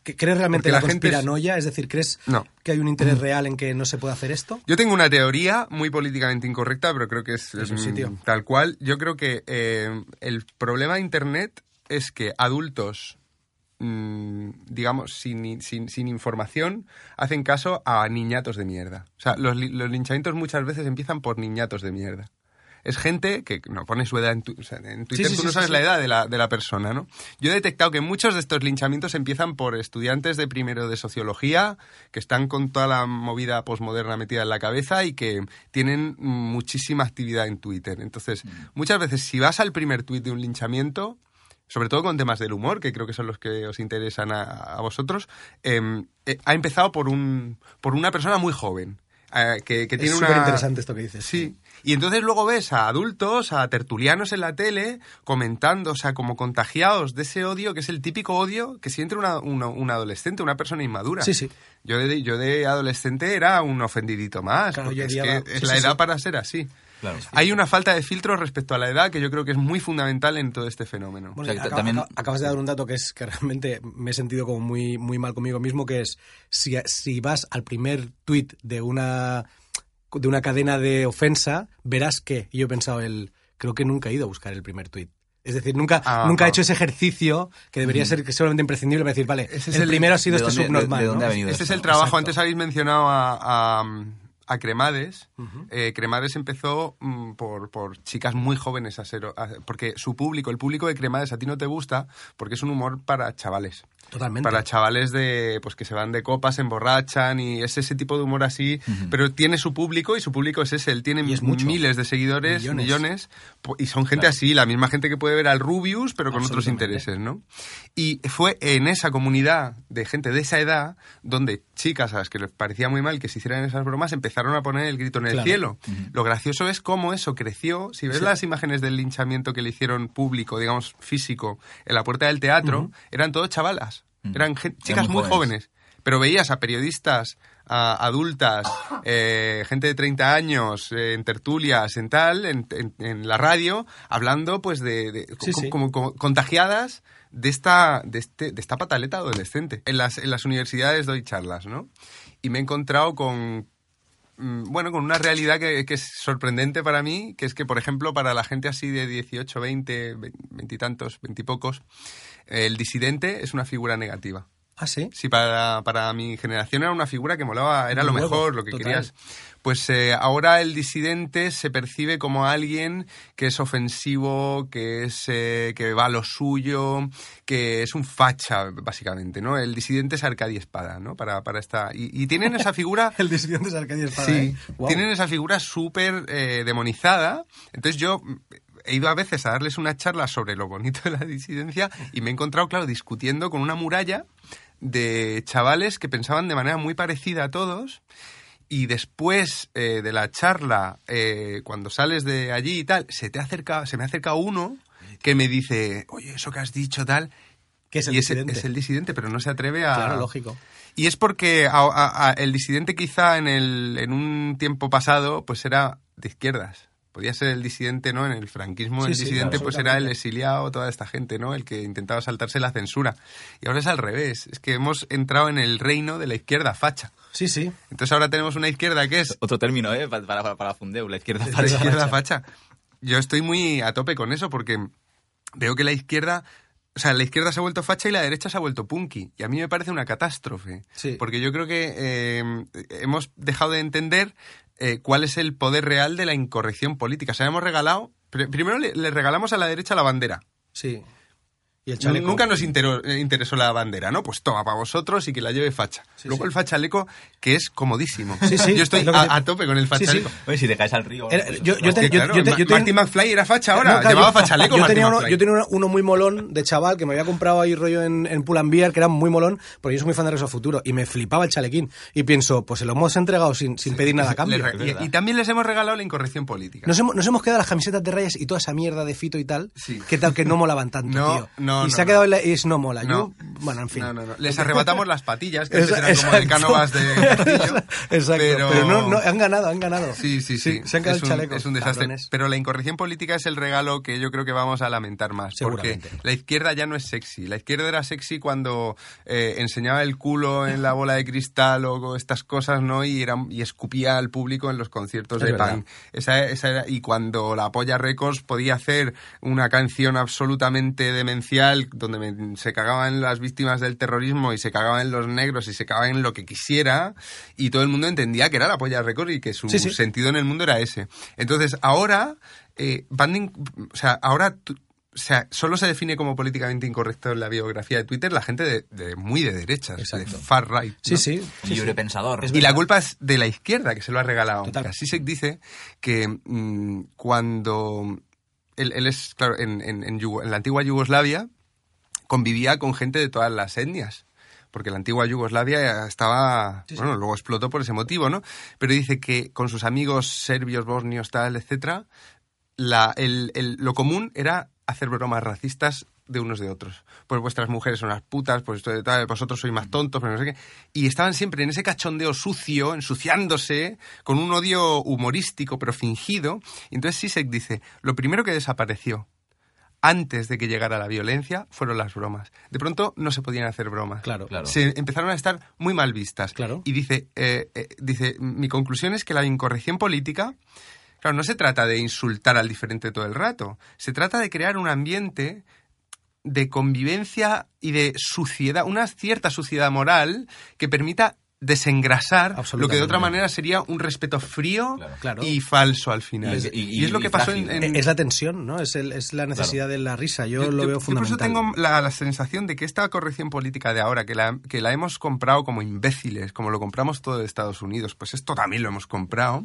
¿que- ¿crees realmente la, la gente es-? Es... decir, ¿crees No. que hay un interés real en que no se pueda hacer esto? Yo tengo una teoría muy políticamente incorrecta, pero creo que es, Es un sitio. tal cual. Yo creo que eh, el problema de Internet es que adultos, mm, digamos, sin, sin, sin información, hacen caso a niñatos de mierda. O sea, los, los linchamientos muchas veces empiezan por niñatos de mierda. Es gente que no pone su edad en, tu- o sea, en Twitter, sí, tú no sabes sí. la edad de la, de la persona, ¿no? Yo he detectado que muchos de estos linchamientos empiezan por estudiantes de primero de sociología, que están con toda la movida posmoderna metida en la cabeza y que tienen muchísima actividad en Twitter. Entonces, muchas veces si vas al primer tuit de un linchamiento, sobre todo con temas del humor, que creo que son los que os interesan a, a vosotros, eh, eh, ha empezado por, un, por una persona muy joven. eh, que, que Es tiene súper una interesante esto que dices. Sí. Y entonces luego ves a adultos, a tertulianos en la tele, comentando, o sea, como contagiados de ese odio, que es el típico odio que siente una, una- un adolescente, una persona inmadura. Sí, sí. Yo de, yo de adolescente era un ofendidito más, Claro, porque es, que es sí, la sí, edad sí. para ser así. Claro. Hay una falta de filtro respecto a la edad que yo creo que es muy fundamental en todo este fenómeno. Bueno, O sea, que acaba- también- acaba- acabas de dar un dato que es que realmente me he sentido como muy, muy mal conmigo mismo, que es si, si vas al primer tuit de una, de una cadena de ofensa, verás que, y yo he pensado, el, creo que nunca he ido a buscar el primer tuit Es decir, nunca, Ah, nunca va. hecho ese ejercicio que debería ser que solamente imprescindible para decir, vale, Ese es el, el- primero ha sido ¿de este dónde- subnormal. de- de dónde ¿no? ha venido? Este es el trabajo. Exacto. Antes habéis mencionado a, a, a Cremades. Eh, Cremades empezó mm, por, por chicas muy jóvenes a ser... a- porque su público, el público de Cremades a ti no te gusta porque es un humor para chavales. Totalmente. Para chavales de pues que se van de copas, se emborrachan y es ese tipo de humor así, pero tiene su público y su público es ese, él tiene Y es mucho. miles de seguidores, Millones. y son gente así, la misma gente que puede ver al Rubius, pero con otros intereses, ¿no? Y fue en esa comunidad de gente de esa edad donde chicas a las que les parecía muy mal que se hicieran esas bromas empezaron a poner el grito en el Claro. cielo. Lo gracioso es cómo eso creció. Si ves las imágenes del linchamiento que le hicieron público, digamos físico, en la puerta del teatro, eran todos chavalas. Eran chicas muy muy jóvenes. jóvenes. Pero veías a periodistas, a adultas, eh, gente de 30 años, eh, en tertulias, en tal, en, en- en la radio, hablando pues de, de- Sí, co- sí. como, como contagiadas de esta, de, este, de esta pataleta adolescente. En las, en las universidades doy charlas, ¿no? Y me he encontrado con mm, bueno, con una realidad que, que es sorprendente para mí, que es que, por ejemplo, para la gente así de 18, 20, 20 y tantos, 20 y pocos, el disidente es una figura negativa. Ah, sí. Sí, para, para mi generación era una figura que molaba, era Muy lo mejor, lo que total. querías. Pues eh, ahora el disidente se percibe como alguien que es ofensivo, que es eh, que va a lo suyo, que es un facha, básicamente, ¿no? El disidente es Arcadia Espada, ¿no? Para, para esta... Y, y tienen esa figura... El disidente de Arcadia Espada, Sí, ¿eh? Tienen esa figura súper demonizada. Entonces yo he ido a veces a darles una charla sobre lo bonito de la disidencia y me he encontrado, claro, discutiendo con una muralla de chavales que pensaban de manera muy parecida a todos. Y después eh, de la charla, eh, cuando sales de allí y tal, se te acerca, se me acerca uno que me dice, oye, eso que has dicho tal, Que es el y disidente. es el disidente, pero no se atreve a... Claro, lógico. Y es porque a- a- a- el disidente quizá en, el, en un tiempo pasado pues era de izquierdas. Podía ser el disidente, ¿no? En el franquismo Sí, el sí, disidente claro, pues era el exiliado, toda esta gente, ¿no? El que intentaba saltarse la censura. Y ahora es al revés. Es que hemos entrado en el reino de la izquierda facha. Sí, sí. Entonces ahora tenemos una izquierda que es Otro término, ¿eh? Para, para, para Fundeu, la izquierda la facha. izquierda facha. Yo estoy muy a tope con eso porque veo que la izquierda, o sea, la izquierda se ha vuelto facha y la derecha se ha vuelto punky. Y a mí me parece una catástrofe. Sí. Porque yo creo que eh, hemos dejado de entender eh, cuál es el poder real de la incorrección política. O sea, hemos regalado, pr- primero le, le regalamos a la derecha la bandera. Sí. Y el chaleco. Nunca nos interó- eh, interesó la bandera, ¿no? Pues toma para vosotros y que la lleve facha. Sí, Luego sí. el fachaleco, que es comodísimo. Sí, sí, yo estoy es a, te- a tope con el Sí, sí. fachaleco. Oye, si te caes al río. Era- pues, yo- yo hostia, te- yo- Claro, yo te- Ma- yo te- Marty McFly era facha ahora, No, claro, llevaba fachaleco yo tenía, uno, yo tenía uno, muy molón de chaval que me había comprado ahí rollo en, en Pull&Bear, que era muy molón, porque yo soy muy fan de Regreso al Futuro, y me flipaba el chalequín. Y pienso, pues se lo hemos entregado sin, sin pedir nada a cambio. Y, y también les hemos regalado la incorrección política. Nos hemos, nos hemos quedado las camisetas de rayas y toda esa mierda de fito y tal, Sí. que tal que no molaban tanto, tío. no, y no, se ha no. quedado en la- y es no mola. No. Yo, bueno, en fin. No, no, no. Les arrebatamos las patillas, que Esa- eran como de cánovas de castillo. Exacto, pero, pero, no, no, han ganado, han ganado. Sí, sí, sí. Se han quedado es, el un, es un desastre. cabrones. Pero la incorrección política es el regalo que yo creo que vamos a lamentar más. Porque la izquierda ya no es sexy. La izquierda era sexy cuando eh, enseñaba el culo en la bola de cristal o estas cosas, ¿no? Y, era, y escupía al público en los conciertos Es de punk. Esa, esa era, y cuando la Polla Records podía hacer una canción absolutamente demencial donde me- se cagaban las víctimas del terrorismo y se cagaban en los negros y se cagaban en lo que quisiera y todo el mundo entendía que era la Polla Records y que su Sí, sí. sentido en el mundo era ese. Entonces, ahora, eh, van de in- o sea, ahora tú- o sea, solo se define como políticamente incorrecto en la biografía de Twitter la gente de, de muy de derechas, de Exacto. far right. Sí, ¿no? sí. sí, Libre sí. pensador. Y la culpa es de la izquierda que se lo ha regalado. Total. Sisek dice que mm, cuando él, él es, claro, en, en- en Yugo- en la antigua Yugoslavia convivía con gente de todas las etnias. Porque la antigua Yugoslavia estaba, bueno, luego explotó por ese motivo, ¿no? Pero dice que con sus amigos serbios, bosnios, tal, etcétera, la, el- el- lo común era hacer bromas racistas de unos de otros. Pues vuestras mujeres son las putas, pues esto de tal, vosotros sois más tontos, pero no sé qué. Y estaban siempre en ese cachondeo sucio, ensuciándose, con un odio humorístico, pero fingido. Y entonces Sisek dice, lo primero que desapareció antes de que llegara la violencia fueron las bromas. De pronto no se podían hacer bromas. Claro. Claro. Se empezaron a estar muy mal vistas. Claro. Y dice, eh, eh, dice, mi conclusión es que la incorrección política Claro, no se trata de insultar al diferente todo el rato. Se trata de crear un ambiente de convivencia y de suciedad, una cierta suciedad moral que permita desengrasar lo que de otra manera sería un respeto frío Claro. y falso al final. Y- y- Y, es lo que pasó en, frágil. en- Es la tensión, ¿no? Es, el- es la necesidad de la risa. Yo, lo veo por eso fundamental. tengo la, la sensación de que esta corrección política de ahora, que la, que la hemos comprado como imbéciles, como lo compramos todo de Estados Unidos, pues esto también lo hemos comprado.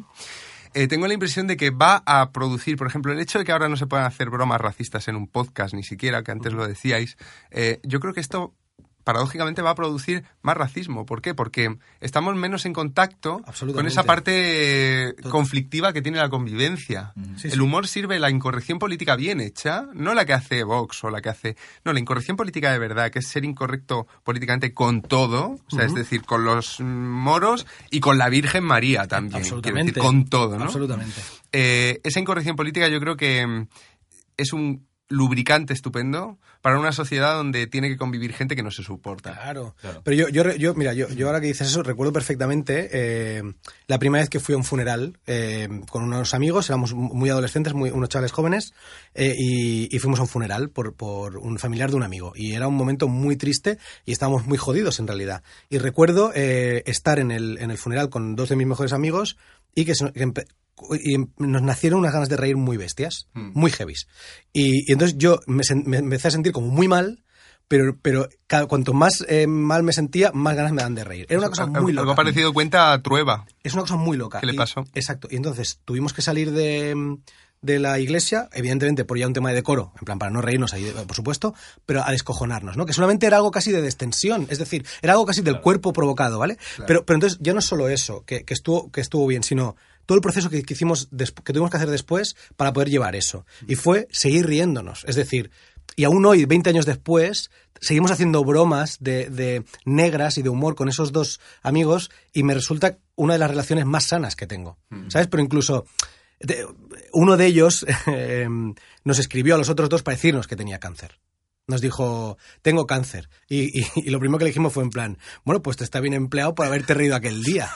eh, tengo la impresión de que va a producir, por ejemplo, el hecho de que ahora no se puedan hacer bromas racistas en un podcast, ni siquiera, que antes lo decíais, eh, yo creo que esto paradójicamente va a producir más racismo. ¿Por qué? Porque estamos menos en contacto con esa parte conflictiva que tiene la convivencia. Sí, el sí. humor sirve la incorrección política bien hecha, no la que hace Vox o la que hace... No, la incorrección política de verdad, que es ser incorrecto políticamente con todo, o sea, es decir, con los mm, moros y con la Virgen María también. quiero Absolutamente. decir, con todo, ¿no? Absolutamente. Eh, esa incorrección política yo creo que mm, es un lubricante estupendo para una sociedad donde tiene que convivir gente que no se soporta. Claro. Claro. Pero yo, yo, re- yo, mira, yo, yo ahora que dices eso, recuerdo perfectamente eh, la primera vez que fui a un funeral eh, con unos amigos, éramos muy adolescentes, muy, unos chavales jóvenes, eh, y, y fuimos a un funeral por, por un familiar de un amigo. Y era un momento muy triste y estábamos muy jodidos en realidad. Y recuerdo eh, estar en el, en el funeral con dos de mis mejores amigos y que, se- que y nos nacieron unas ganas de reír muy bestias, Mm. muy heavies. Y, y entonces yo me, me empecé a sentir como muy mal, pero, pero cada, cuanto más eh, mal me sentía, más ganas me dan de reír. Era una cosa muy loca. Algo parecido cuenta a Trueba. Es una cosa muy loca. ¿Qué le Y- pasó? exacto. Y entonces tuvimos que salir de, de la iglesia, evidentemente por ya un tema de decoro, en plan para no reírnos ahí, por supuesto, pero a descojonarnos, ¿no? Que solamente era algo casi de destensión, es decir, era algo casi del cuerpo provocado, ¿vale? Pero, pero entonces ya no es solo eso, que, que estuvo, que estuvo bien, sino todo el proceso que, que hicimos, que tuvimos que hacer después para poder llevar eso. Y fue seguir riéndonos. Es decir, y aún hoy, 20 años después, seguimos haciendo bromas de, de negras y de humor con esos dos amigos y me resulta una de las relaciones más sanas que tengo. ¿Sabes? Pero incluso uno de ellos eh, nos escribió a los otros dos para decirnos que tenía cáncer. Nos dijo, tengo cáncer. Y, y- y lo primero que le dijimos fue en plan, bueno, pues te está bien empleado por haberte reído aquel día.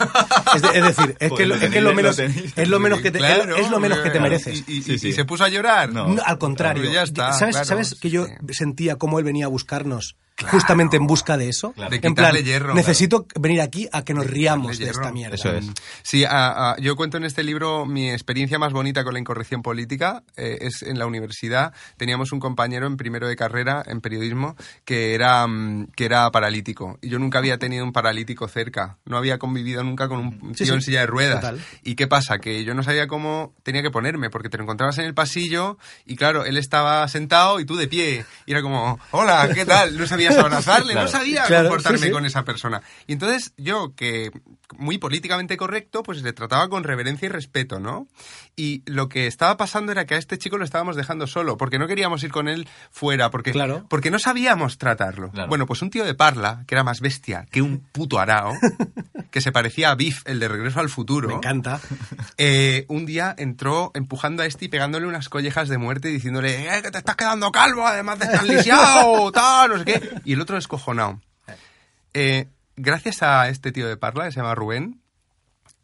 Es, de- es decir, es que, lo- es que lo menos, lo es lo menos que te, Claro, es lo menos que te mereces. ¿Y, y- Sí, sí. y se puso a llorar? No. No, al contrario. Claro, ya está, ¿Sabes, claro, ¿sabes que yo sentía cómo él venía a buscarnos justamente en busca de eso? Claro. De en plan, hierro, necesito venir aquí a que nos riamos Darle de esta mierda. Eso es. Sí, a- a- yo cuento en este libro mi experiencia más bonita con la incorrección política. eh, es en la universidad. Teníamos un compañero en primero de carrera en periodismo que era, mm, que era paralítico. Y yo nunca había tenido un paralítico cerca. No había convivido nunca con un tío sí, en silla de ruedas. total. ¿Y qué pasa? Que yo no sabía cómo tenía que ponerme, porque te lo encontrabas en el pasillo y claro, él estaba sentado y tú de pie. Y era como, hola, ¿qué tal? No sabías abrazarle, no Claro. sabía Claro, comportarme sí, sí. con esa persona. Y entonces yo, que muy políticamente correcto, pues le trataba con reverencia y respeto, ¿no? Y lo que estaba pasando era que a este chico lo estábamos dejando solo, porque no queríamos ir con él fuera, porque, Claro. porque no sabíamos tratarlo. Bueno, pues un tío de Parla, que era más bestia que un puto arao, que se parecía a Biff, el de Regreso al Futuro. Me encanta. Eh, un día entró empujando a este y pegándole unas collejas de muerte y diciéndole, eh, que te estás quedando calvo, además de estar lisiado, tal, no sé qué. Y el otro descojonado. Eh, gracias a este tío de Parla, que se llama Rubén,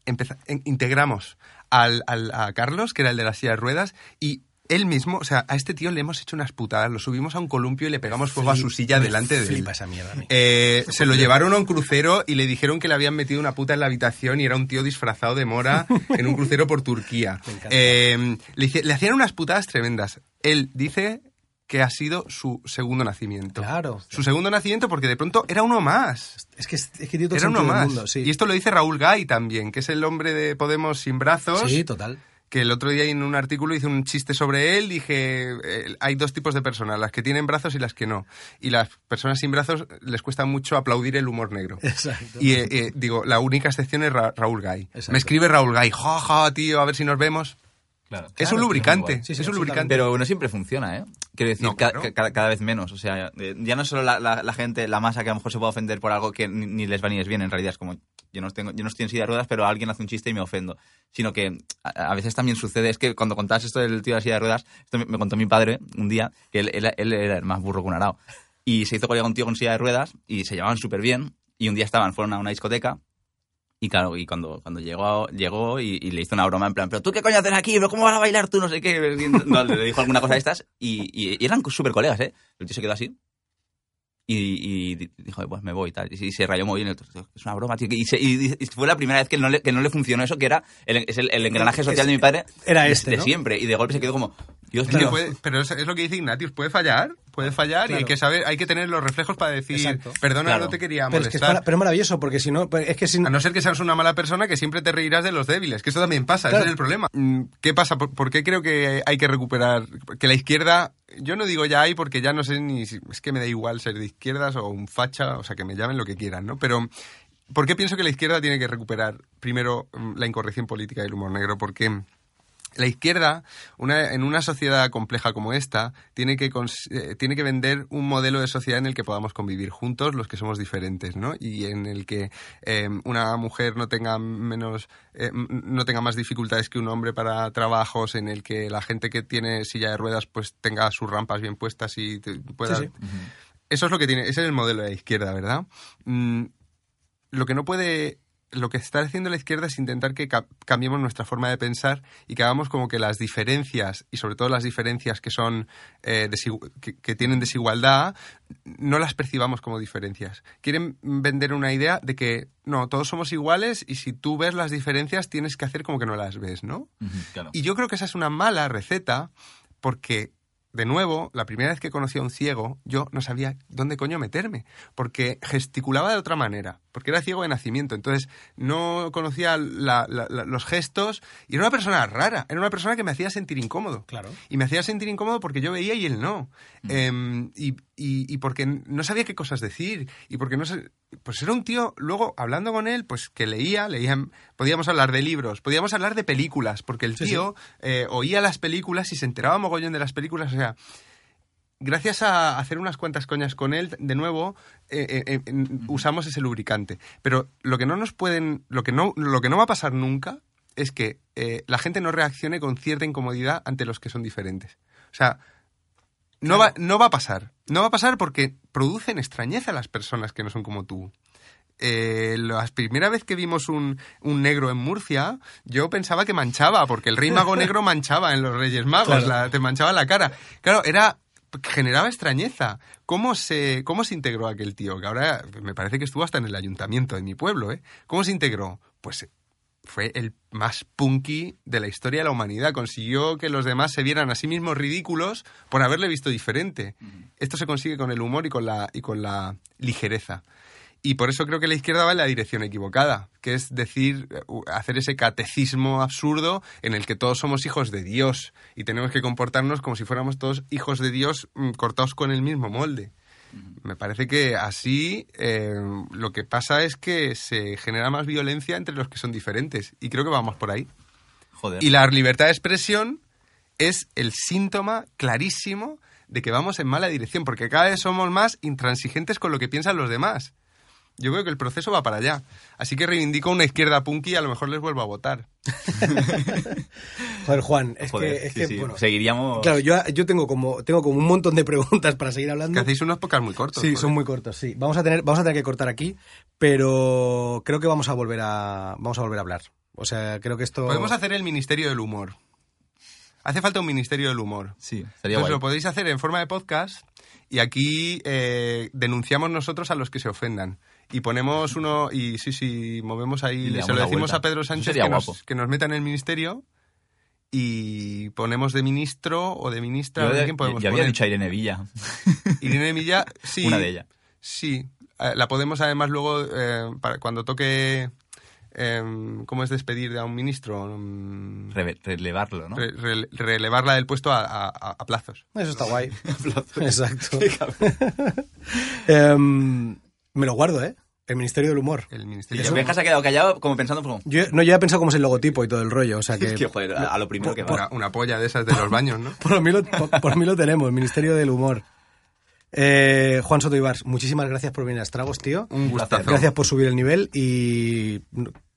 empeza- en- integramos al, al- a Carlos, que era el de las sillas de ruedas, y él mismo, o sea, a este tío le hemos hecho unas putadas, lo subimos a un columpio y le pegamos fuego a su silla Me delante de él. Esa mierda a mí. Eh, se lo llevaron a un crucero y le dijeron que le habían metido una puta en la habitación y era un tío disfrazado de mora en un crucero por Turquía. Eh, le, le hacían unas putadas tremendas. Él dice que ha sido su segundo nacimiento. Claro. Su segundo nacimiento porque de pronto era uno más. Es que, es que Era uno más. mundo, sí. Y esto lo dice Raúl Gay también, que es el hombre de Podemos sin brazos Sí, total. que el otro día en un artículo hice un chiste sobre él, dije, eh, hay dos tipos de personas, las que tienen brazos y las que no. Y las personas sin brazos les cuesta mucho aplaudir el humor negro. Exacto. Y eh, eh, digo, la única excepción es Ra- Raúl Gay. Exacto. Me escribe Raúl Gay, ja, ja, tío, a ver si nos vemos. Claro. es Claro, un lubricante, guay. Sí, sí, es un lubricante. Pero no siempre funciona, ¿eh? Quiero decir, No, ca- claro. ca- cada, cada vez menos. O sea, eh, ya no solo la, la- la gente, la masa que a lo mejor se puede ofender por algo que ni, ni les va ni les viene, en realidad es como, yo no, tengo, yo no estoy en silla de ruedas, pero alguien hace un chiste y me ofendo. Sino que a, a veces también sucede, es que cuando contabas esto del tío de la silla de ruedas, esto me, me contó mi padre un día, que él, él- él era el más burro que un arao. Y se hizo colega un tío con silla de ruedas y se llevaban súper bien. Y un día estaban, fueron a una discoteca Y claro, y cuando, cuando llegó, llegó y, y le hizo una broma en plan, pero tú qué coño haces aquí, pero cómo vas a bailar tú, no sé qué. No, le dijo alguna cosa de estas y, y- y eran súper colegas, ¿eh? El tío se quedó así y, dijo, pues me voy y tal. Y, se- rayó muy bien. El otro, "Tío, es una broma, tío. Y, se- y- fue la primera vez que no le, que no le funcionó eso, que era el, es el, el engranaje social de mi padre. Era de- este, De ¿no? siempre. Y de golpe se quedó como, Dios puede- pero es, es lo que dice Ignatius, puede fallar, puede fallar y hay que saber, hay que tener los reflejos para decir, Exacto. perdona, Claro. no te quería Pero es, que es, molestar. pero es maravilloso, porque si no, pues es que si A no ser que seas una mala persona que siempre te reirás de los débiles, que eso también pasa, Claro. ese es el problema. Mm, ¿Qué pasa? ¿Por, por qué creo que hay que recuperar? Que la izquierda, yo no digo ya hay porque ya no sé ni si, es que me da igual ser de izquierdas o un facha, o sea, que me llamen lo que quieran, ¿no? Pero ¿por qué pienso que la izquierda tiene que recuperar primero mm, la incorrección política y el humor negro? Porque la izquierda, una- en una sociedad compleja como esta, tiene que, cons- eh, tiene que vender un modelo de sociedad en el que podamos convivir juntos los que somos diferentes, ¿no? Y en el que eh, una mujer no tenga menos, eh, m- no tenga más dificultades que un hombre para trabajos, en el que la gente que tiene silla de ruedas pues tenga sus rampas bien puestas y te- pueda... Sí, sí. Eso es lo que tiene, ese es el modelo de la izquierda, ¿verdad? Mm, lo que no puede lo que está haciendo la izquierda es intentar que ca- cambiemos nuestra forma de pensar y que hagamos como que las diferencias, y sobre todo las diferencias que son eh, que, que tienen desigualdad, no las percibamos como diferencias. Quieren vender una idea de que no, todos somos iguales y si tú ves las diferencias tienes que hacer como que no las ves, ¿no? Claro. Y yo creo que esa es una mala receta porque, de nuevo, la primera vez que conocí a un ciego, yo no sabía dónde coño meterme, porque gesticulaba de otra manera, porque era ciego de nacimiento, entonces no conocía la- la- la- los gestos y era una persona rara, era una persona que me hacía sentir incómodo. Claro. Y me hacía sentir incómodo porque yo veía y él no. Em, y, y- y porque no sabía qué cosas decir. Y porque no sé. Pues era un tío, luego hablando con él, pues que leía, leía. Podíamos hablar de libros, podíamos hablar de películas, porque el Sí, tío eh, oía las películas y se enteraba mogollón de las películas. O sea, gracias a hacer unas cuantas coñas con él, de nuevo, eh, eh, eh, usamos ese lubricante. Pero lo que no nos pueden, lo que no, lo que no va a pasar nunca es que la gente no reaccione con cierta incomodidad ante los que son diferentes. O sea, no, va, no va a pasar. No va a pasar porque producen extrañeza a las personas que no son como tú. Eh, la primera vez que vimos un, un negro en Murcia, yo pensaba que manchaba, porque el rey mago negro manchaba en los Reyes Magos, Claro. la- te manchaba la cara. Claro, era generaba extrañeza. ¿Cómo se, ¿Cómo se integró aquel tío? Que ahora me parece que estuvo hasta en el ayuntamiento de mi pueblo, ¿eh? ¿Cómo se integró? Pues fue el más punky de la historia de la humanidad. Consiguió que los demás se vieran a sí mismos ridículos por haberle visto diferente. Esto se consigue con el humor y con la, y con la ligereza. Y por eso creo que la izquierda va en la dirección equivocada, que es decir, hacer ese catecismo absurdo en el que todos somos hijos de Dios y tenemos que comportarnos como si fuéramos todos hijos de Dios mm, cortados con el mismo molde. Me parece que así eh, lo que pasa es que se genera más violencia entre los que son diferentes. Y creo que vamos por ahí. Joder. Y la libertad de expresión es el síntoma clarísimo de que vamos en mala dirección, porque cada vez somos más intransigentes con lo que piensan los demás. Yo creo que el proceso va para allá. Así que reivindico una izquierda punky y a lo mejor les vuelvo a votar. Joder, Juan, es Joder, que, es sí, que, sí. bueno, Seguiríamos. Claro, yo, yo tengo como tengo como un montón de preguntas para seguir Que hablando. hacéis unos pocas muy cortos. Sí, joder. son muy cortos, sí. Vamos a tener, vamos a tener que cortar aquí, pero creo que vamos a volver a, vamos a volver a hablar. O sea, creo que esto. Podemos hacer el Ministerio del Humor. Hace falta un Ministerio del Humor. Sí, sería Entonces guay. lo podéis hacer en forma de podcast y aquí eh, denunciamos nosotros a los que se ofendan. Y ponemos uno, y sí, sí, movemos Y ahí, le se lo decimos vuelta. a Pedro Sánchez que nos, que nos meta en el ministerio y ponemos de ministro o de ministra. Yo, a de- quién podemos yo había poner. dicho a Irene Villa. Irene Milla, sí. Una de ellas. Sí, eh, la podemos además luego, eh, para cuando toque, eh, ¿cómo es despedir a un ministro? Mm, Reve- relevarlo, ¿no? re- re- relevarla del puesto a, a- a plazos. Eso está guay. Exacto. Em, me lo guardo, ¿eh? El Ministerio del Humor. El Y ministerio. el Benja se ha quedado callado como pensando como... Yo, no, yo ya he pensado cómo es el logotipo y todo el rollo, o sea que... Es que, joder, a, a lo primero que va. Una, una polla de esas de los baños, ¿no? Por mí, lo, por, por mí lo tenemos, el Ministerio del Humor. Eh, Juan Soto Ibars, muchísimas gracias por venir a Estragos, tío. Un gustazo. Gracias por subir el nivel y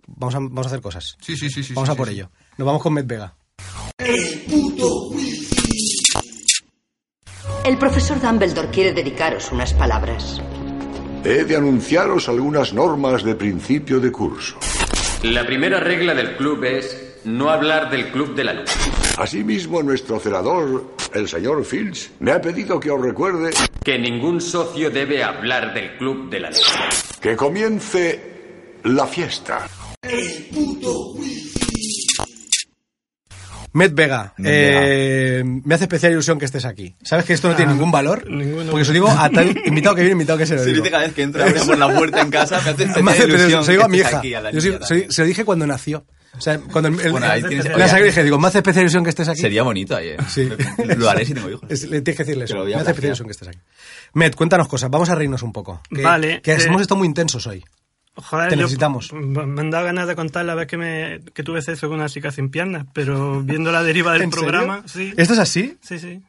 vamos a, vamos a hacer cosas. Sí, sí, sí, sí. Vamos sí, a por sí. ello. Nos vamos con Med Vega. El profesor Dumbledore quiere dedicaros unas palabras. He de anunciaros algunas normas de principio de curso. La primera regla del club es no hablar del club de la luz. Asimismo, nuestro celador, el señor Fields, me ha pedido que os recuerde Que ningún socio debe hablar del club de la luz. que comience la fiesta. Met Vega, Met eh, me hace especial ilusión que estés aquí. ¿Sabes que esto no tiene ningún valor? ninguno. Porque se lo digo a tal invitado que viene, invitado que se lo Se digo. dice cada vez que entra abrimos la puerta en casa, me hace especial ilusión se lo digo a mi hija. aquí, a Yo sí- niña. se, se lo dije cuando nació. O sea, cuando el, el- Bueno, ahí tienes- la sangre dije, digo, me hace especial ilusión que estés aquí. Sería bonito ayer. Sí. Lo haré si tengo hijos. Es- le tienes que decirle eso. Me hace especial ilusión que estés aquí. Met, cuéntanos cosas. Vamos a reírnos un poco. Que- Vale, Que eh, hemos estado muy intensos hoy. Joder, Te yo- necesitamos. Me han dado ganas de contar la vez que, me, que tuve sexo con una chica sin piernas, pero viendo la deriva del programa, sí. ¿Esto es así? Sí, sí.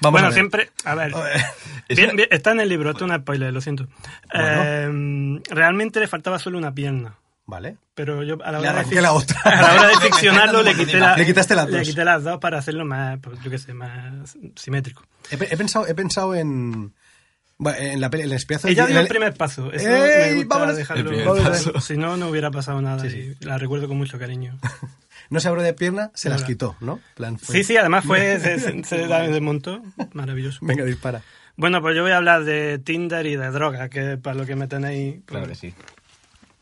Vamos bueno, a siempre. A ver. bien- bien, está en el libro, esto es un spoiler, lo siento. Eh, realmente le faltaba solo una pierna. Vale. Pero yo a la Le hora, de, la otra. a la hora de ficcionarlo le quité, la- Le quitaste las le dos. quité las dos para hacerlo más, pues, yo qué sé, más simétrico. He pensado, he pensado en. Bueno, en la peli, en el espiazo Ella dio el el- primer pazo. Eso ¡Ey! me gusta Vámonos. dejarlo. El primer paso. Si no, no hubiera pasado nada. y la recuerdo con mucho cariño. No se abrió de pierna, se las quitó, ¿no? Plan, fue- Sí, sí, además fue, se, se, se desmontó. Maravilloso. Venga, dispara. Bueno, pues yo voy a hablar de Tinder y de droga, que es para lo que me tenéis. pues, Claro que sí.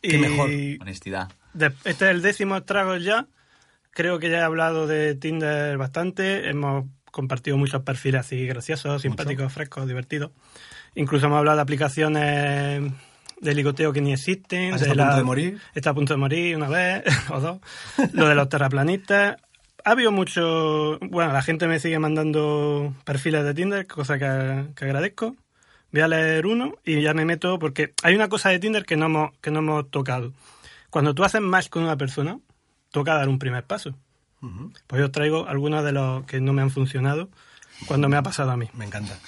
Y Qué mejor. Honestidad. de- este es el décimo trago ya. Creo que ya he hablado de Tinder bastante. Hemos compartido muchos perfiles así graciosos, simpáticos, frescos, divertidos. Incluso hemos hablado de aplicaciones de ligoteo que ni existen. ¿Has de estado a punto de morir? Está a punto de morir una vez o dos. Lo de los terraplanistas. Ha habido mucho... Bueno, la gente me sigue mandando perfiles de Tinder, cosa que, que agradezco. Voy a leer uno y ya me meto porque hay una cosa de Tinder que no hemos, que no hemos tocado. Cuando tú haces match con una persona, toca dar un primer paso. Pues yo os traigo algunos de los que no me han funcionado cuando me ha pasado a mí. Me encanta.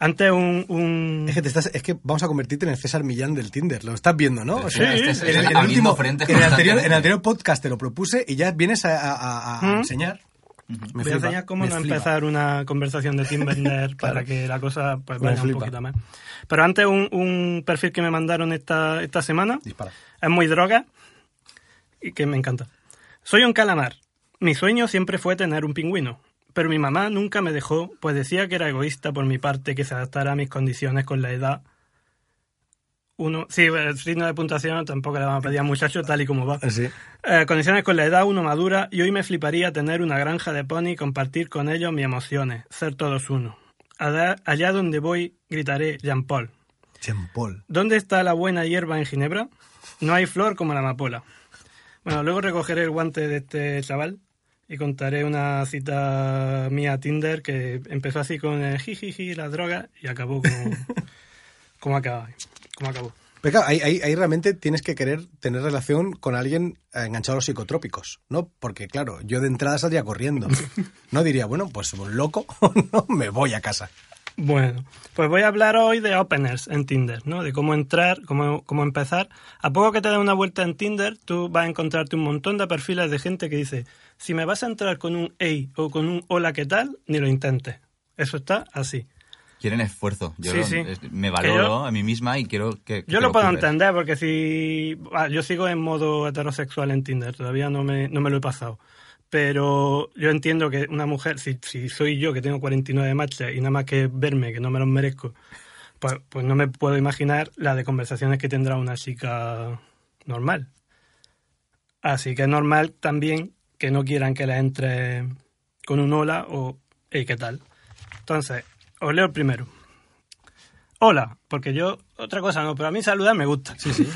Antes un... un- Es que, te estás, es que vamos a convertirte en el César Millán del Tinder. Lo estás viendo, ¿no? O Sí, es- en el, último- en el anterior, en el anterior podcast te lo propuse y ya vienes a, a- a- ¿Mm? enseñar. Me Voy a enseñar cómo me no flipa. empezar una conversación de Tinder para que la cosa pues, vaya un poquito más. Pero antes un, un perfil que me mandaron esta, esta semana Dispara. es muy droga y que me encanta. Soy un calamar. Mi sueño siempre fue tener un pingüino, pero mi mamá nunca me dejó, pues decía que era egoísta por mi parte que se adaptara a mis condiciones con la edad. Uno, sí, el signo de puntuación tampoco le vamos a pedir a muchacho tal y como va. Sí. Eh, condiciones con la edad, uno madura, y hoy me fliparía tener una granja de pony y compartir con ellos mis emociones, ser todos uno. Allá, allá donde voy, gritaré Jean Paul. Jean Paul. ¿Dónde está la buena hierba en Ginebra? No hay flor como la amapola. Bueno, luego recogeré el guante de este chaval y contaré una cita mía a Tinder que empezó así con el jijiji, la droga, y acabó como, como acaba. Como acabó. Pero claro, ahí, ahí- ahí realmente tienes que querer tener relación con alguien eh, enganchado a los psicotrópicos, ¿no? Porque, claro, yo de entrada saldría corriendo. No diría, bueno, pues un loco, no, me voy a casa. Bueno, pues voy a hablar hoy de openers en Tinder, ¿no? De cómo entrar, cómo, cómo empezar. A poco que te den una vuelta en Tinder, tú vas a encontrarte un montón de perfiles de gente que dice, si me vas a entrar con un hey o con un hola, ¿qué tal? Ni lo intentes. Eso está así. Quieren esfuerzo. Yo Sí, lo- sí. me valoro yo- a mí misma y quiero que. que Yo lo puedo entender porque si... ah, yo sigo en modo heterosexual en Tinder, todavía no me, no me lo he pasado. Pero yo entiendo que una mujer, si, si soy yo que tengo 49 matches y nada más que verme, que no me los merezco, pues, pues no me puedo imaginar la de conversaciones que tendrá una chica normal. Así que es normal también que no quieran que la entre con un hola o hey, ¿qué tal? Entonces, os leo el primero. Hola, porque yo, otra cosa no, pero a mí saludar me gusta. Sí, sí.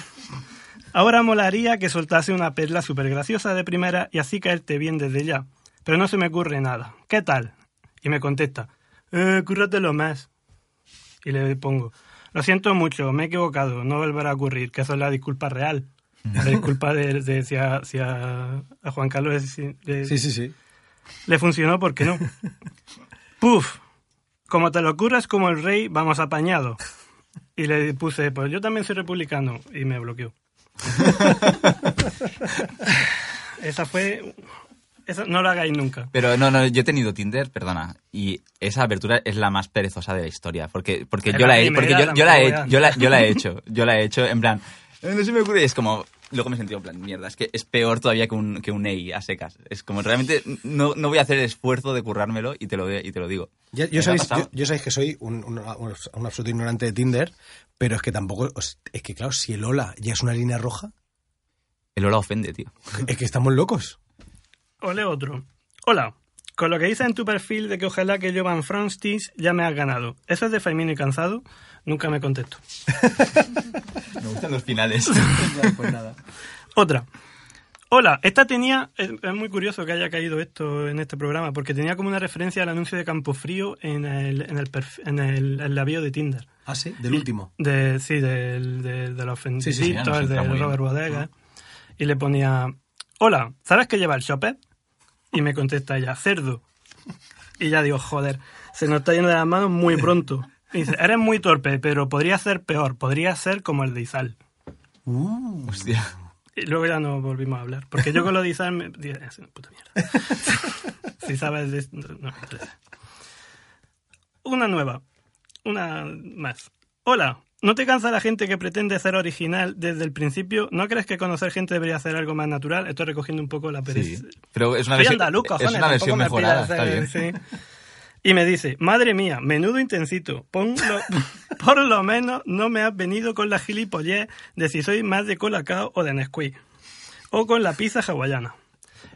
Ahora molaría que soltase una perla súper graciosa de primera y así caerte bien desde ya. Pero no se me ocurre nada. ¿Qué tal? Y me contesta, eh, cúrratelo más. Y le pongo, lo siento mucho, me he equivocado, no volverá a ocurrir, que eso es la disculpa real. La disculpa de, de si, a, si a- a Juan Carlos Sí, sí, sí. le funcionó, ¿por qué no? Puf, como te lo curas como el rey, vamos apañado. Y le puse, pues yo también soy republicano, y me bloqueó. Esa fue... Eso no lo hagáis nunca. Pero no, no, yo he tenido Tinder, perdona, y esa apertura es la más perezosa de la historia, porque, porque yo la la he, porque yo, yo la he, yo la, yo la he hecho, yo la he hecho, en plan, "Eh, no se me ocurre, es como, luego me he sentido en plan, mierda, es que es peor todavía que un, que un EI a secas. Es como realmente no, no voy a hacer el esfuerzo de currármelo y te lo, y te lo digo. Ya- ¿Me yo, ha sabéis, yo, yo sabéis que soy un, un- un- absoluto ignorante de Tinder, pero es que tampoco. Es que, claro, si el hola ya es una línea roja, El hola ofende, tío. es que estamos locos. Ole otro. Hola. Con lo que dices en tu perfil de que ojalá que Jovan Fronstis ya me has ganado. ¿Eso es de Faimino y Cansado? Nunca me contesto. Me gustan los finales. pues nada. Otra. Hola, esta tenía, es, es muy curioso que haya caído esto en este programa, porque tenía como una referencia al anuncio de Campofrío en el, en el, perf- en el, en la bio de Tinder. Ah, sí, del último. De, sí, del, de, de los sí, de. Robert Bodega. Y le ponía, hola, ¿sabes qué lleva el shopper? Y me contesta ella, cerdo. Y ya digo, joder, se nos está yendo de las manos muy pronto. Dice, eres muy torpe, pero podría ser peor, podría ser como el de Izal. Hostia. Y luego ya no volvimos a hablar. Porque yo con lo de Izal me es una puta mierda. si sabes de no me interesa. Una nueva. Una más. Hola. ¿No te cansa la gente que pretende ser original desde el principio? ¿No crees que conocer gente debería ser algo más natural? Estoy recogiendo un poco la pereza. Sí. Pero es una versión, andaluz, cojones, es una versión me mejorada, pidas está ser- bien. sí. Y me dice, madre mía, menudo intensito. Ponlo- por lo menos no me has venido con la gilipollez de si soy más de Colacao o de Nesquik. O con la pizza hawaiana.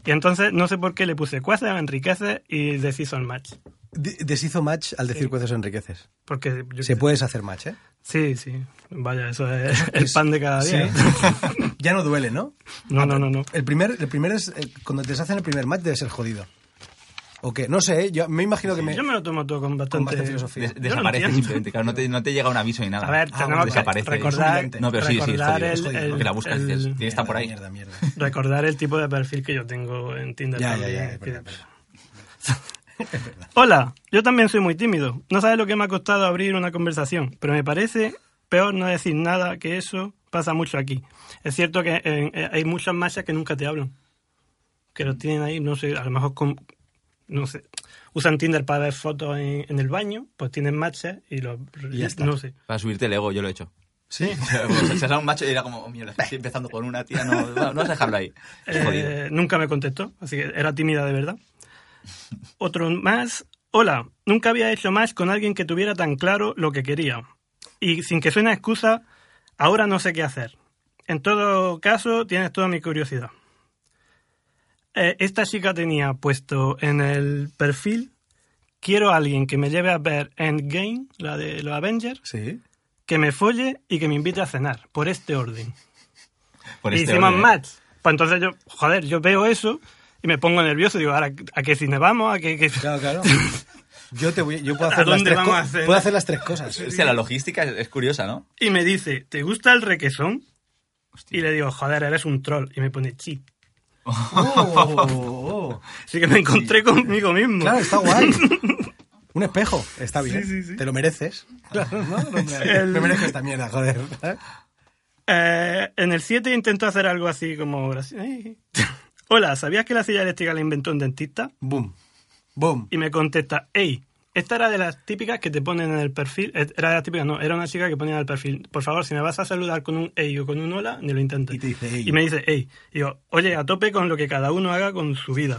Y entonces no sé por qué le puse cuece, enriquece y deciso el match. De- Deshizo match al decir o enriqueces. Porque yo Se puedes hacer match, ¿eh? Sí, sí. Vaya, eso es el pan de cada día. Sí. ya no duele, ¿no? No, no, no, no. El primer, el primer es. eh, Cuando te hacen el primer match debe ser jodido. ¿O qué? No sé, ¿eh? yo me imagino que me. Yo me lo tomo todo con Con bastante... filosofía. Des- no desaparece entiendo. simplemente, claro, no te, no te llega un aviso ni nada. A ver, Ah, tenemos que desaparece. recordar, No, pero sí, sí, es recordar jodido, es el, jodido, el- porque la buscas el- dices, que estar por ahí. Mierda, mierda. recordar el tipo de perfil que yo tengo en Tinder Ya, ya, también. ya, es que- verdad, Hola, yo también soy muy tímido. No sabes lo que me ha costado abrir una conversación, pero me parece peor no decir nada que eso pasa mucho aquí. Es cierto que eh, eh, hay muchas machas que nunca te hablan. Que los tienen ahí, no sé, a lo mejor con, no sé, usan Tinder para ver fotos en, en el baño, pues tienen matches y los Y ya está. no sé. Para subirte el ego, yo lo he hecho. Sí. se sale un macho y era como, oh, estoy empezando con una tía, no, no, no vas a dejarlo ahí. Eh, nunca me contestó, así que era tímida de verdad. Otro más. Hola, nunca había hecho más con alguien que tuviera tan claro lo que quería. Y sin que suene excusa, ahora no sé qué hacer. En todo caso, tienes toda mi curiosidad. Eh, esta chica tenía puesto en el perfil, quiero a alguien que me lleve a ver Endgame, la de los Avengers, Sí. que me folle y que me invite a cenar, por este orden. Por y este hicimos orden, ¿eh? match. Pues entonces yo, joder, yo veo eso y me pongo nervioso. Digo, ahora, ¿a qué cine vamos? ¿A qué, qué-?" Claro, claro. Yo, te voy, yo puedo ¿A hacer las dónde tres a hacer? Puedo hacer las tres cosas. Hostia, la logística es, es curiosa, ¿no? Y me dice, ¿te gusta el requesón? Y le digo, joder, eres un troll. Y me pone, chi. Oh, Así que me encontré conmigo mismo. Claro, está guay. Un espejo, está bien. Sí, sí, sí. Te lo mereces. Claro, ¿no? No, Me El- me merezco esta mierda, joder. ¿eh? En el 7 intento hacer algo así como... Hola, ¿sabías que la silla eléctrica la inventó un dentista? Boom. Boom. Y me contesta, hey, esta era de las típicas que te ponen en el perfil. Eh, Era de las típicas, no, era una chica que ponía en el perfil. Por favor, si me vas a saludar con un hey o con un hola, ni lo intentes. Y te dice, "Ey". Y me dice, hey. Y yo, oye, a tope con lo que cada uno haga con su vida.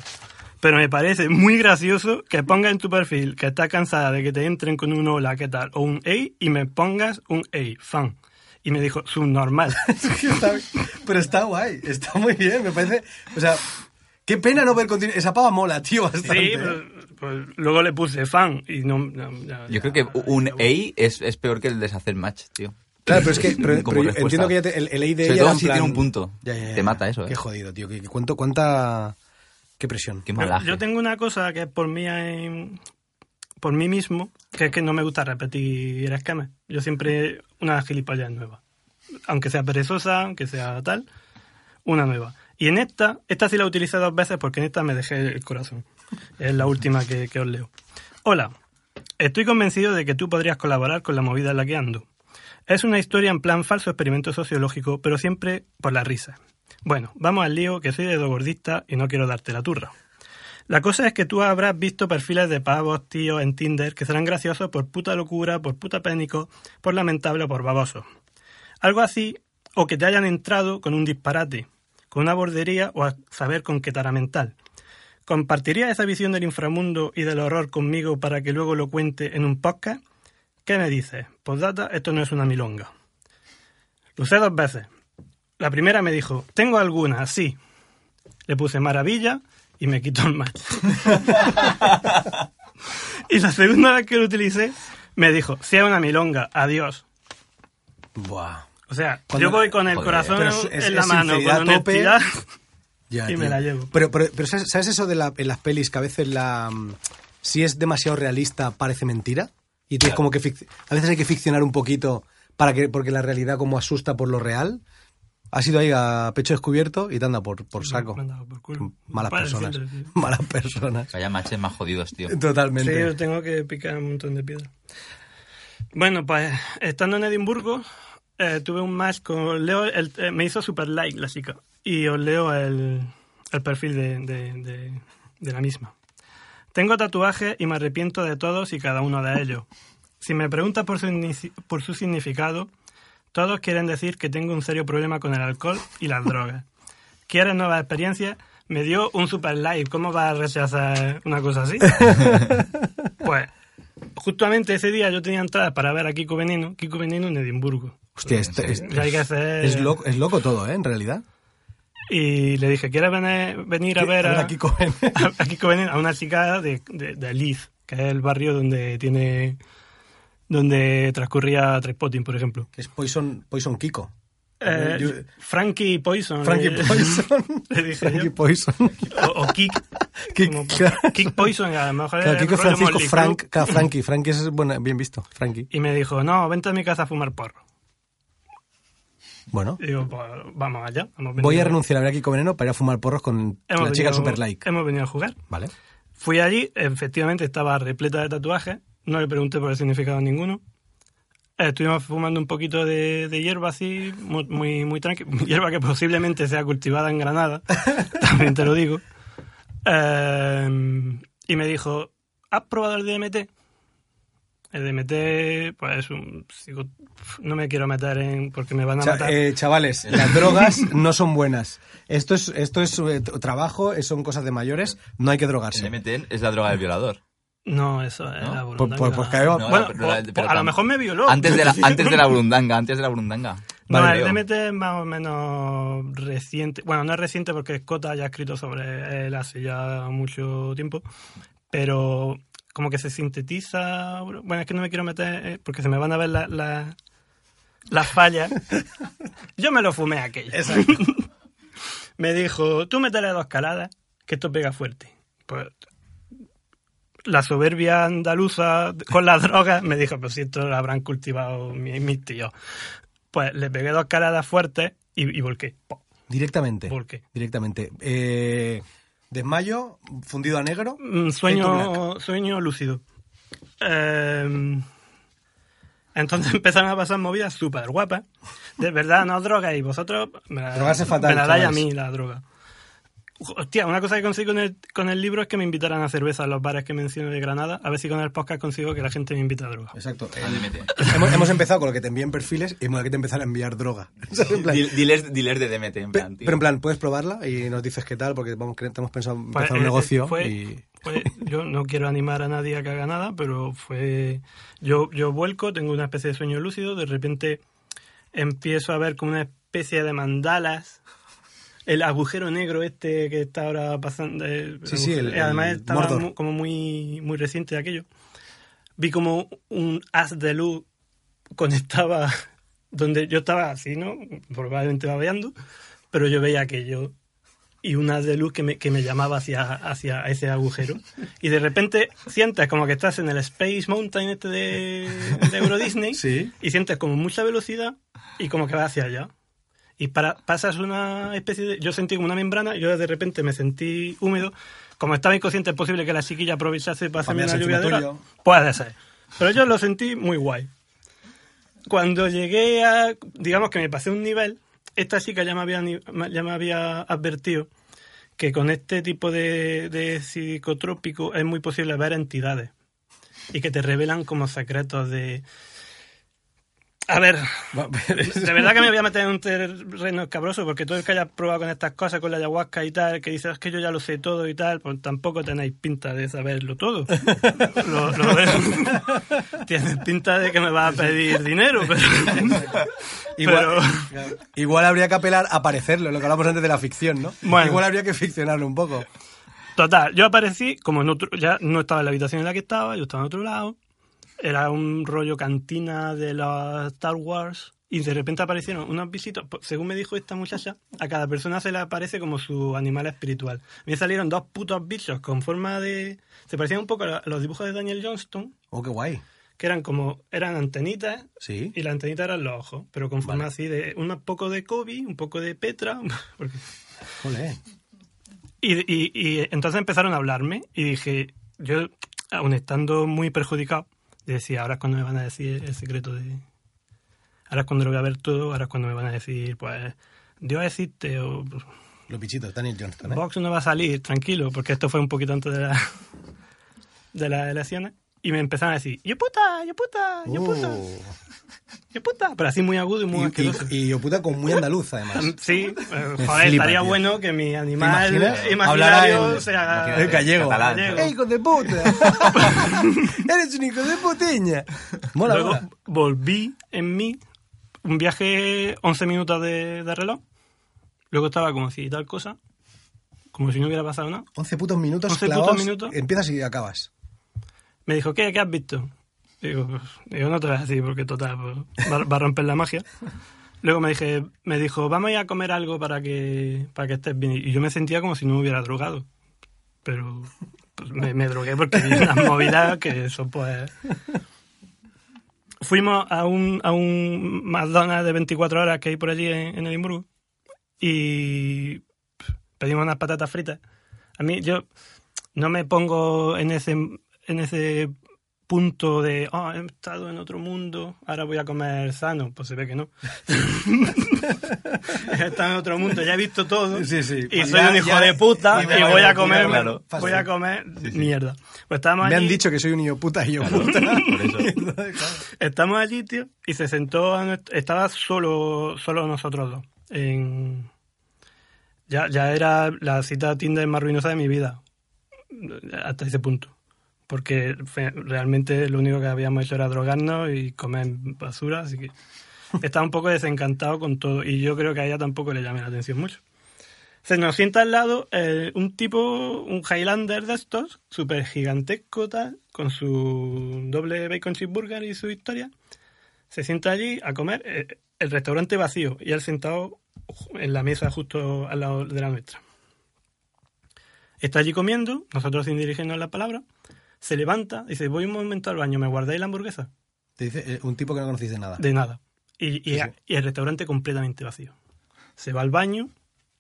Pero me parece muy gracioso que ponga en tu perfil que estás cansada de que te entren con un hola, ¿qué tal? O un hey y me pongas un hey, fan. Y me dijo, subnormal. Pero está guay, está muy bien, me parece. O sea, qué pena no ver continuidad. Esa pava mola, tío, bastante. sí, pues, pues luego le puse fan y no... Yo creo que un EI es, es peor que el deshacer match, tío. Claro, pero es que pero- pero yo entiendo que ya te- el, el de Sobre ella todo si plan- tiene un punto. Ya, ya, ya, Te mata eso, ¿eh? Qué jodido, tío. que- que cuánto, ¿Cuánta. Qué presión? Qué Yo, malaje. yo tengo una cosa que es por mí, por mí mismo, que es que no me gusta repetir esquemas. Yo siempre una gilipollas nueva. Aunque sea perezosa, aunque sea tal, una nueva. Y en esta, esta sí la utilicé dos veces porque en esta me dejé el corazón. Es la última que, os leo. Hola, estoy convencido de que tú podrías colaborar con la movida en la que ando. Es una historia en plan falso experimento sociológico, pero siempre por la risa. Bueno, vamos al lío, que soy dedo gordista y no quiero darte la turra. La cosa es que tú habrás visto perfiles de pavos, tíos, en Tinder que serán graciosos por puta locura, por puta pénico, por lamentable o por baboso. Algo así o que te hayan entrado con un disparate, una bordería o a saber con qué tara mental. ¿Compartirías esa visión del inframundo y del horror conmigo para que luego lo cuente en un podcast? ¿Qué me dices? Postdata, esto no es una milonga. Lo usé dos veces. La primera me dijo, tengo algunas, sí. Le puse maravilla y me quitó el match. y la segunda vez que lo utilicé, me dijo, sea una milonga, adiós. Buah. O sea, Cuando- yo voy con el Joder. corazón Pero es- es- en la es mano, con tope. honestidad. Ya, Y me tío. la llevo. Pero, pero, pero ¿sabes, eso de la, en las pelis que a veces la mm, si es demasiado realista parece mentira? Y tienes como que a veces hay que ficcionar un poquito para que porque la realidad como asusta por lo real. Has ido ahí a pecho descubierto y te anda por, por saco. Me por culo. Malas personas. tío. Malas personas. Vaya matches más jodidos, tío. Sí, Totalmente. yo tengo que picar un montón de piedra. Bueno, pues estando en Edimburgo, eh, tuve un match con Leo, el- eh, me hizo super like la chica. Y os leo el, el perfil de, de- de- de la misma. Tengo tatuajes y me arrepiento de todos y cada uno de ellos. Si me preguntas por su, por su significado, todos quieren decir que tengo un serio problema con el alcohol y las drogas. ¿Quieres nuevas experiencias? Me dio un super like. ¿Cómo vas a rechazar una cosa así? Pues, justamente ese día yo tenía entradas para ver a Kiko Veneno, Kiko Veneno en Edimburgo. Hostia, esto- es, hay que hacer... es loco, es loco todo, ¿eh? En realidad. Y le dije, ¿quieres venir, venir a ver a, a Kiko Veneno? a Kiko Veneno? A una chica de, de, de Leith, que es el barrio donde tiene... donde transcurría Trainspotting, por ejemplo. Que es Poison, Poison Kiko. Eh, Yo- Frankie Poison. Frankie le- Poison. le dije Frankie yo. Poison. O, o Kick. Kick, como claro. Kick Poison, a lo mejor Claro, es Kiko Francisco Frank. Frankie. Frankie es bueno, bien visto. Frankie. Y me dijo, no, vente a mi casa a fumar porro. Bueno. Y digo, pues vamos allá. Voy a renunciar a ver a Kiko Veneno para ir a fumar porros con hemos la chica venido- super like. Hemos venido a jugar. Vale. Fui allí, efectivamente estaba repleta de tatuajes. No le pregunté por el significado ninguno. Estuvimos fumando un poquito de, de hierba así, muy, muy, muy tranqui. Hierba que posiblemente sea cultivada en Granada, también te lo digo. Eh, y me dijo, ¿has probado el DMT? El DMT, pues es un... No me quiero meter en... porque me van a Cha- matar. eh, chavales, las drogas no son buenas. Esto es, esto es eh, trabajo, eh, son cosas de mayores, no hay que El drogarse. DMT es la droga del violador. No, eso la burundanga. había- No, bueno, pero la- por- pero a lo mejor me violó. Antes de la, antes de la burundanga, antes de la burundanga. No, Vale, el. DMT es más o menos reciente. Bueno, no es reciente porque Scott ya ha escrito sobre él hace ya mucho tiempo. Pero como que se sintetiza. Bueno, es que no me quiero meter eh, porque se me van a ver la- la- las fallas. Yo me lo fumé aquello. me dijo, tú métele dos caladas, que esto pega fuerte. Pues la soberbia andaluza con las drogas me dijo, pues si esto lo habrán cultivado mis, mis tíos. Pues le pegué dos caladas fuertes y, y volqué. Directamente. Volqué. Directamente. Eh, desmayo, fundido a negro. Mm, Sueño, sueño lúcido. Eh, entonces empezaron a pasar movidas súper guapas. De verdad, no droga y vosotros me la, me la dais a mí la droga. Hostia, una cosa que consigo con el, con el libro es que me invitaran a cerveza en los bares que menciono de Granada. A ver si con el podcast consigo que la gente me invita a droga. Exacto. Eh, DMT. hemos, hemos empezado con lo que te envíen perfiles y hemos que te empezar a enviar droga. En plan, Diles, diles de DMT, en plan, tío. pero en plan, puedes probarla y nos dices qué tal, porque vamos, que tenemos pensado Pues, empezar eh, un eh, negocio fue- y... fue- yo no quiero animar a nadie a que haga nada, pero fue. Yo, yo vuelco, tengo una especie de sueño lúcido, de repente empiezo a ver como una especie de mandalas. El agujero negro este que está ahora pasando. eh, Sí, sí, el- eh, Además el estaba Mordor. mu- como muy, muy reciente aquello. Vi como un haz de luz conectaba donde yo estaba así, ¿no? Probablemente babeando, pero yo veía aquello y un haz de luz que me, que me llamaba hacia, hacia ese agujero. Y de repente sientes como que estás en el Space Mountain este de, de Euro Disney Sí. y sientes como mucha velocidad y como que vas hacia allá. Y para, pasas una especie de... Yo sentí como una membrana yo de repente me sentí húmedo. Como estaba inconsciente, es posible que la chiquilla aprovechase para hacerme una lluvia de. Puede ser. Pero yo lo sentí muy guay. Cuando llegué a... Digamos que me pasé un nivel, esta chica ya me había, ya me había advertido que con este tipo de, de psicotrópico es muy posible ver entidades y que te revelan como secretos de A ver, de verdad que me voy a meter en un terreno escabroso porque todo el que haya probado con estas cosas, con la ayahuasca y tal, que dices "Es que yo ya lo sé todo y tal, pues tampoco tenéis pinta de saberlo todo. Lo. Tienes pinta de que me vas a pedir dinero, pero... Igual, pero- igual habría que apelar a parecerlo, lo que hablamos antes de la ficción, ¿no? Bueno. Igual habría que ficcionarlo un poco. Total, yo aparecí, como en otro, ya no estaba en la habitación en la que estaba, yo estaba en otro lado. Era un rollo cantina de la Star Wars. Y de repente aparecieron unos visitos. Pues, Según me dijo esta muchacha, a cada persona se le aparece como su animal espiritual. Me salieron dos putos bichos con forma de. Se parecían un poco a los dibujos de Daniel Johnston, Oh, qué guay. que eran como. eran antenitas. Sí. Y las antenitas eran los ojos, pero con forma así de. un poco de Kobe, un poco de Petra. Porque y, y- y entonces empezaron a hablarme y dije, yo, aun estando muy perjudicado, decía, ahora es cuando me van a decir el secreto de... Ahora es cuando lo voy a ver todo, ahora es cuando me van a decir, pues, Dios existe o Los bichitos, Daniel Johnston, ¿eh? Vox no va a salir, tranquilo, porque esto fue un poquito antes de, la- de las elecciones. Y me empezaron a decir, yo puta, yo puta, yo puta, Uh. yo puta, pero así muy agudo y muy Y, y, y yo puta con muy andaluz, además. Sí, eh, joder, flipa, estaría tío. bueno que mi animal imaginario en- sea en gallego. Gallego. ¡Eh, hijo de puta! ¡Eres un hijo de puteña! Mola, Luego mola. volví en mí, un viaje 11 minutos de, de reloj. Luego estaba como si tal cosa, como si no hubiera pasado nada. 11 putos minutos 11 clavados. putos minutos. Empiezas y acabas. Me dijo, ¿qué? ¿Qué has visto? Digo, pues, digo no te voy a decir porque total, pues, va, a romper la magia. Luego me dije, me dijo, vamos a ir a comer algo para que, para que estés bien. Y yo me sentía como si no me hubiera drogado. Pero pues, me, drogué porque vi unas movidas que eso pues... Fuimos a un, a un McDonald's de 24 horas que hay por allí en Edimburgo y pedimos unas patatas fritas. A mí yo no me pongo en ese, en ese punto de, oh, he estado en otro mundo, ahora voy a comer sano. Pues se ve que no. he estado en otro mundo, ya he visto todo. Sí, sí. Y Ya- soy un hijo ya- de puta y voy a comer, claro. voy a comer mierda. Pues Me han dicho que soy un niño puta y yo puta. Por eso. Estamos allí, tío, y se sentó, a nuestro- estaba solo, solo nosotros dos. En... Ya, ya era la cita Tinder más ruinosa de mi vida, hasta ese punto. Porque realmente lo único que habíamos hecho era drogarnos y comer basura, así que estaba un poco desencantado con todo. Y yo creo que a ella tampoco le llamé la atención mucho. Se nos sienta al lado eh, un tipo, un Highlander de estos, súper gigantesco tal, con su doble bacon cheeseburger y su historia. Se sienta allí a comer, eh, el restaurante vacío y él sentado en la mesa justo al lado de la nuestra. Está allí comiendo, nosotros sin dirigirnos la palabra, se levanta, dice, voy un momento al baño, ¿me guardáis la hamburguesa? Te dice eh, un tipo que no conociste nada. De nada. Y, y- Sí, sí. y el restaurante completamente vacío. Se va al baño.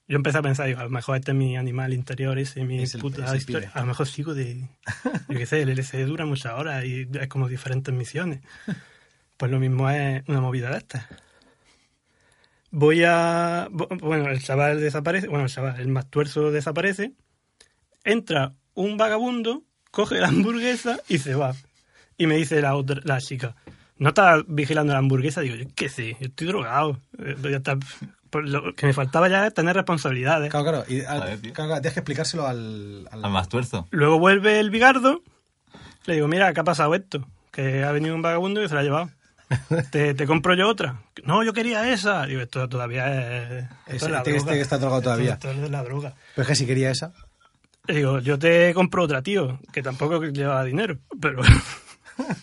Yo empecé a pensar, digo, a lo mejor este es mi animal interior, ese mi Es el- puta es historia. A lo mejor sigo de. Yo qué sé, el LSD dura muchas horas y es como diferentes misiones. Pues lo mismo es una movida de estas. Voy a. Bueno, el chaval desaparece. Bueno, el chaval, el más tuerzo desaparece. Entra un vagabundo, coge la hamburguesa y se va. Y me dice la otra, la chica, ¿no estás vigilando la hamburguesa? Digo, yo qué sé, yo estoy drogado. Eh, ya está- por lo que me faltaba ya es tener responsabilidades. Claro, claro. Y, al- tío. claro, claro, tienes que explicárselo al... al- Al más tuerzo. Luego vuelve el bigardo, le digo, mira, ¿qué ha pasado esto? Que ha venido un vagabundo y se la ha llevado. ¿Te, te compro yo otra? No, yo quería esa. Digo, esto todavía es... esto es la este droga. este que está drogado Esto- todavía. Esto, es de la droga. Pero es que si quería esa... Digo, yo te compro otra, tío, que tampoco lleva dinero, pero...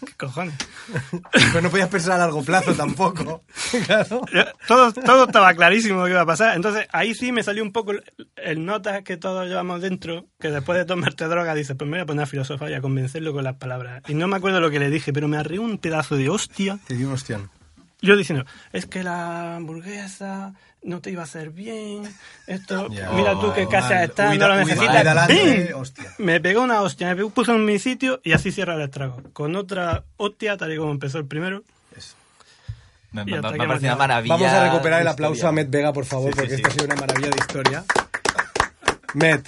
¿Qué cojones? Pero no podías pensar a largo plazo tampoco. Claro. Todo, todo estaba clarísimo lo que iba a pasar. Entonces, ahí sí me salió un poco el, el nota que todos llevamos dentro, que después de tomarte droga dices, pues me voy a poner a filosofar y a convencerlo con las palabras. Y no me acuerdo lo que le dije, pero me arrió un pedazo de hostia. Te dio un. Yo diciendo, es que la hamburguesa no te iba a hacer bien, esto, mira tú qué casa Mal. está, Huida- no lo necesitas. hostia. Me pegó una hostia, me puso en mi sitio y así cierra el estrago. Con otra hostia, tal y como empezó el primero. Me, Y me- me una maravilla. Vamos a recuperar el aplauso historia. a Met Vega, por favor, Sí, sí, porque sí. esta ha sido una maravilla de historia. Met,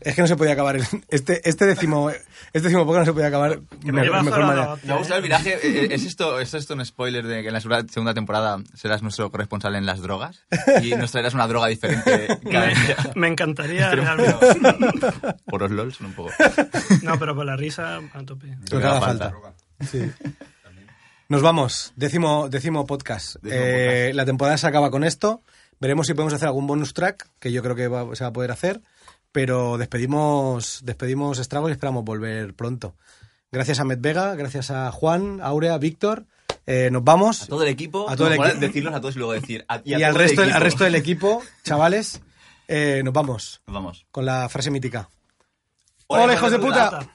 Es que no se podía acabar. el- Este, este décimo, este décimo podcast no se podía acabar Que me- me mejor manera. la Me ha gustado el viraje. Eh, eh, ¿Es esto, ¿Es esto un spoiler de que en la segunda- temporada serás nuestro corresponsal en las drogas? Y nos traerás una droga diferente cada día. Me, me encantaría realmente. Por los LOLs, un poco. No, pero con la risa a tope. Lo que haga falta. Sí. Nos vamos. Décimo, décimo podcast. Décimo Eh, La temporada se acaba con esto. Veremos si podemos hacer algún bonus track, que yo creo que va- se va a poder hacer. Pero despedimos, despedimos Estragos y esperamos volver pronto. Gracias a Med Vega, gracias a Juan, Aurea, Víctor. Eh, nos vamos. A todo el equipo. A todo el. Decirlos a todos y luego decir. a- y a al el resto, al resto del equipo, chavales, eh, nos vamos Vamos. con la frase mítica. Hola, ¡Hola, hijos de puta!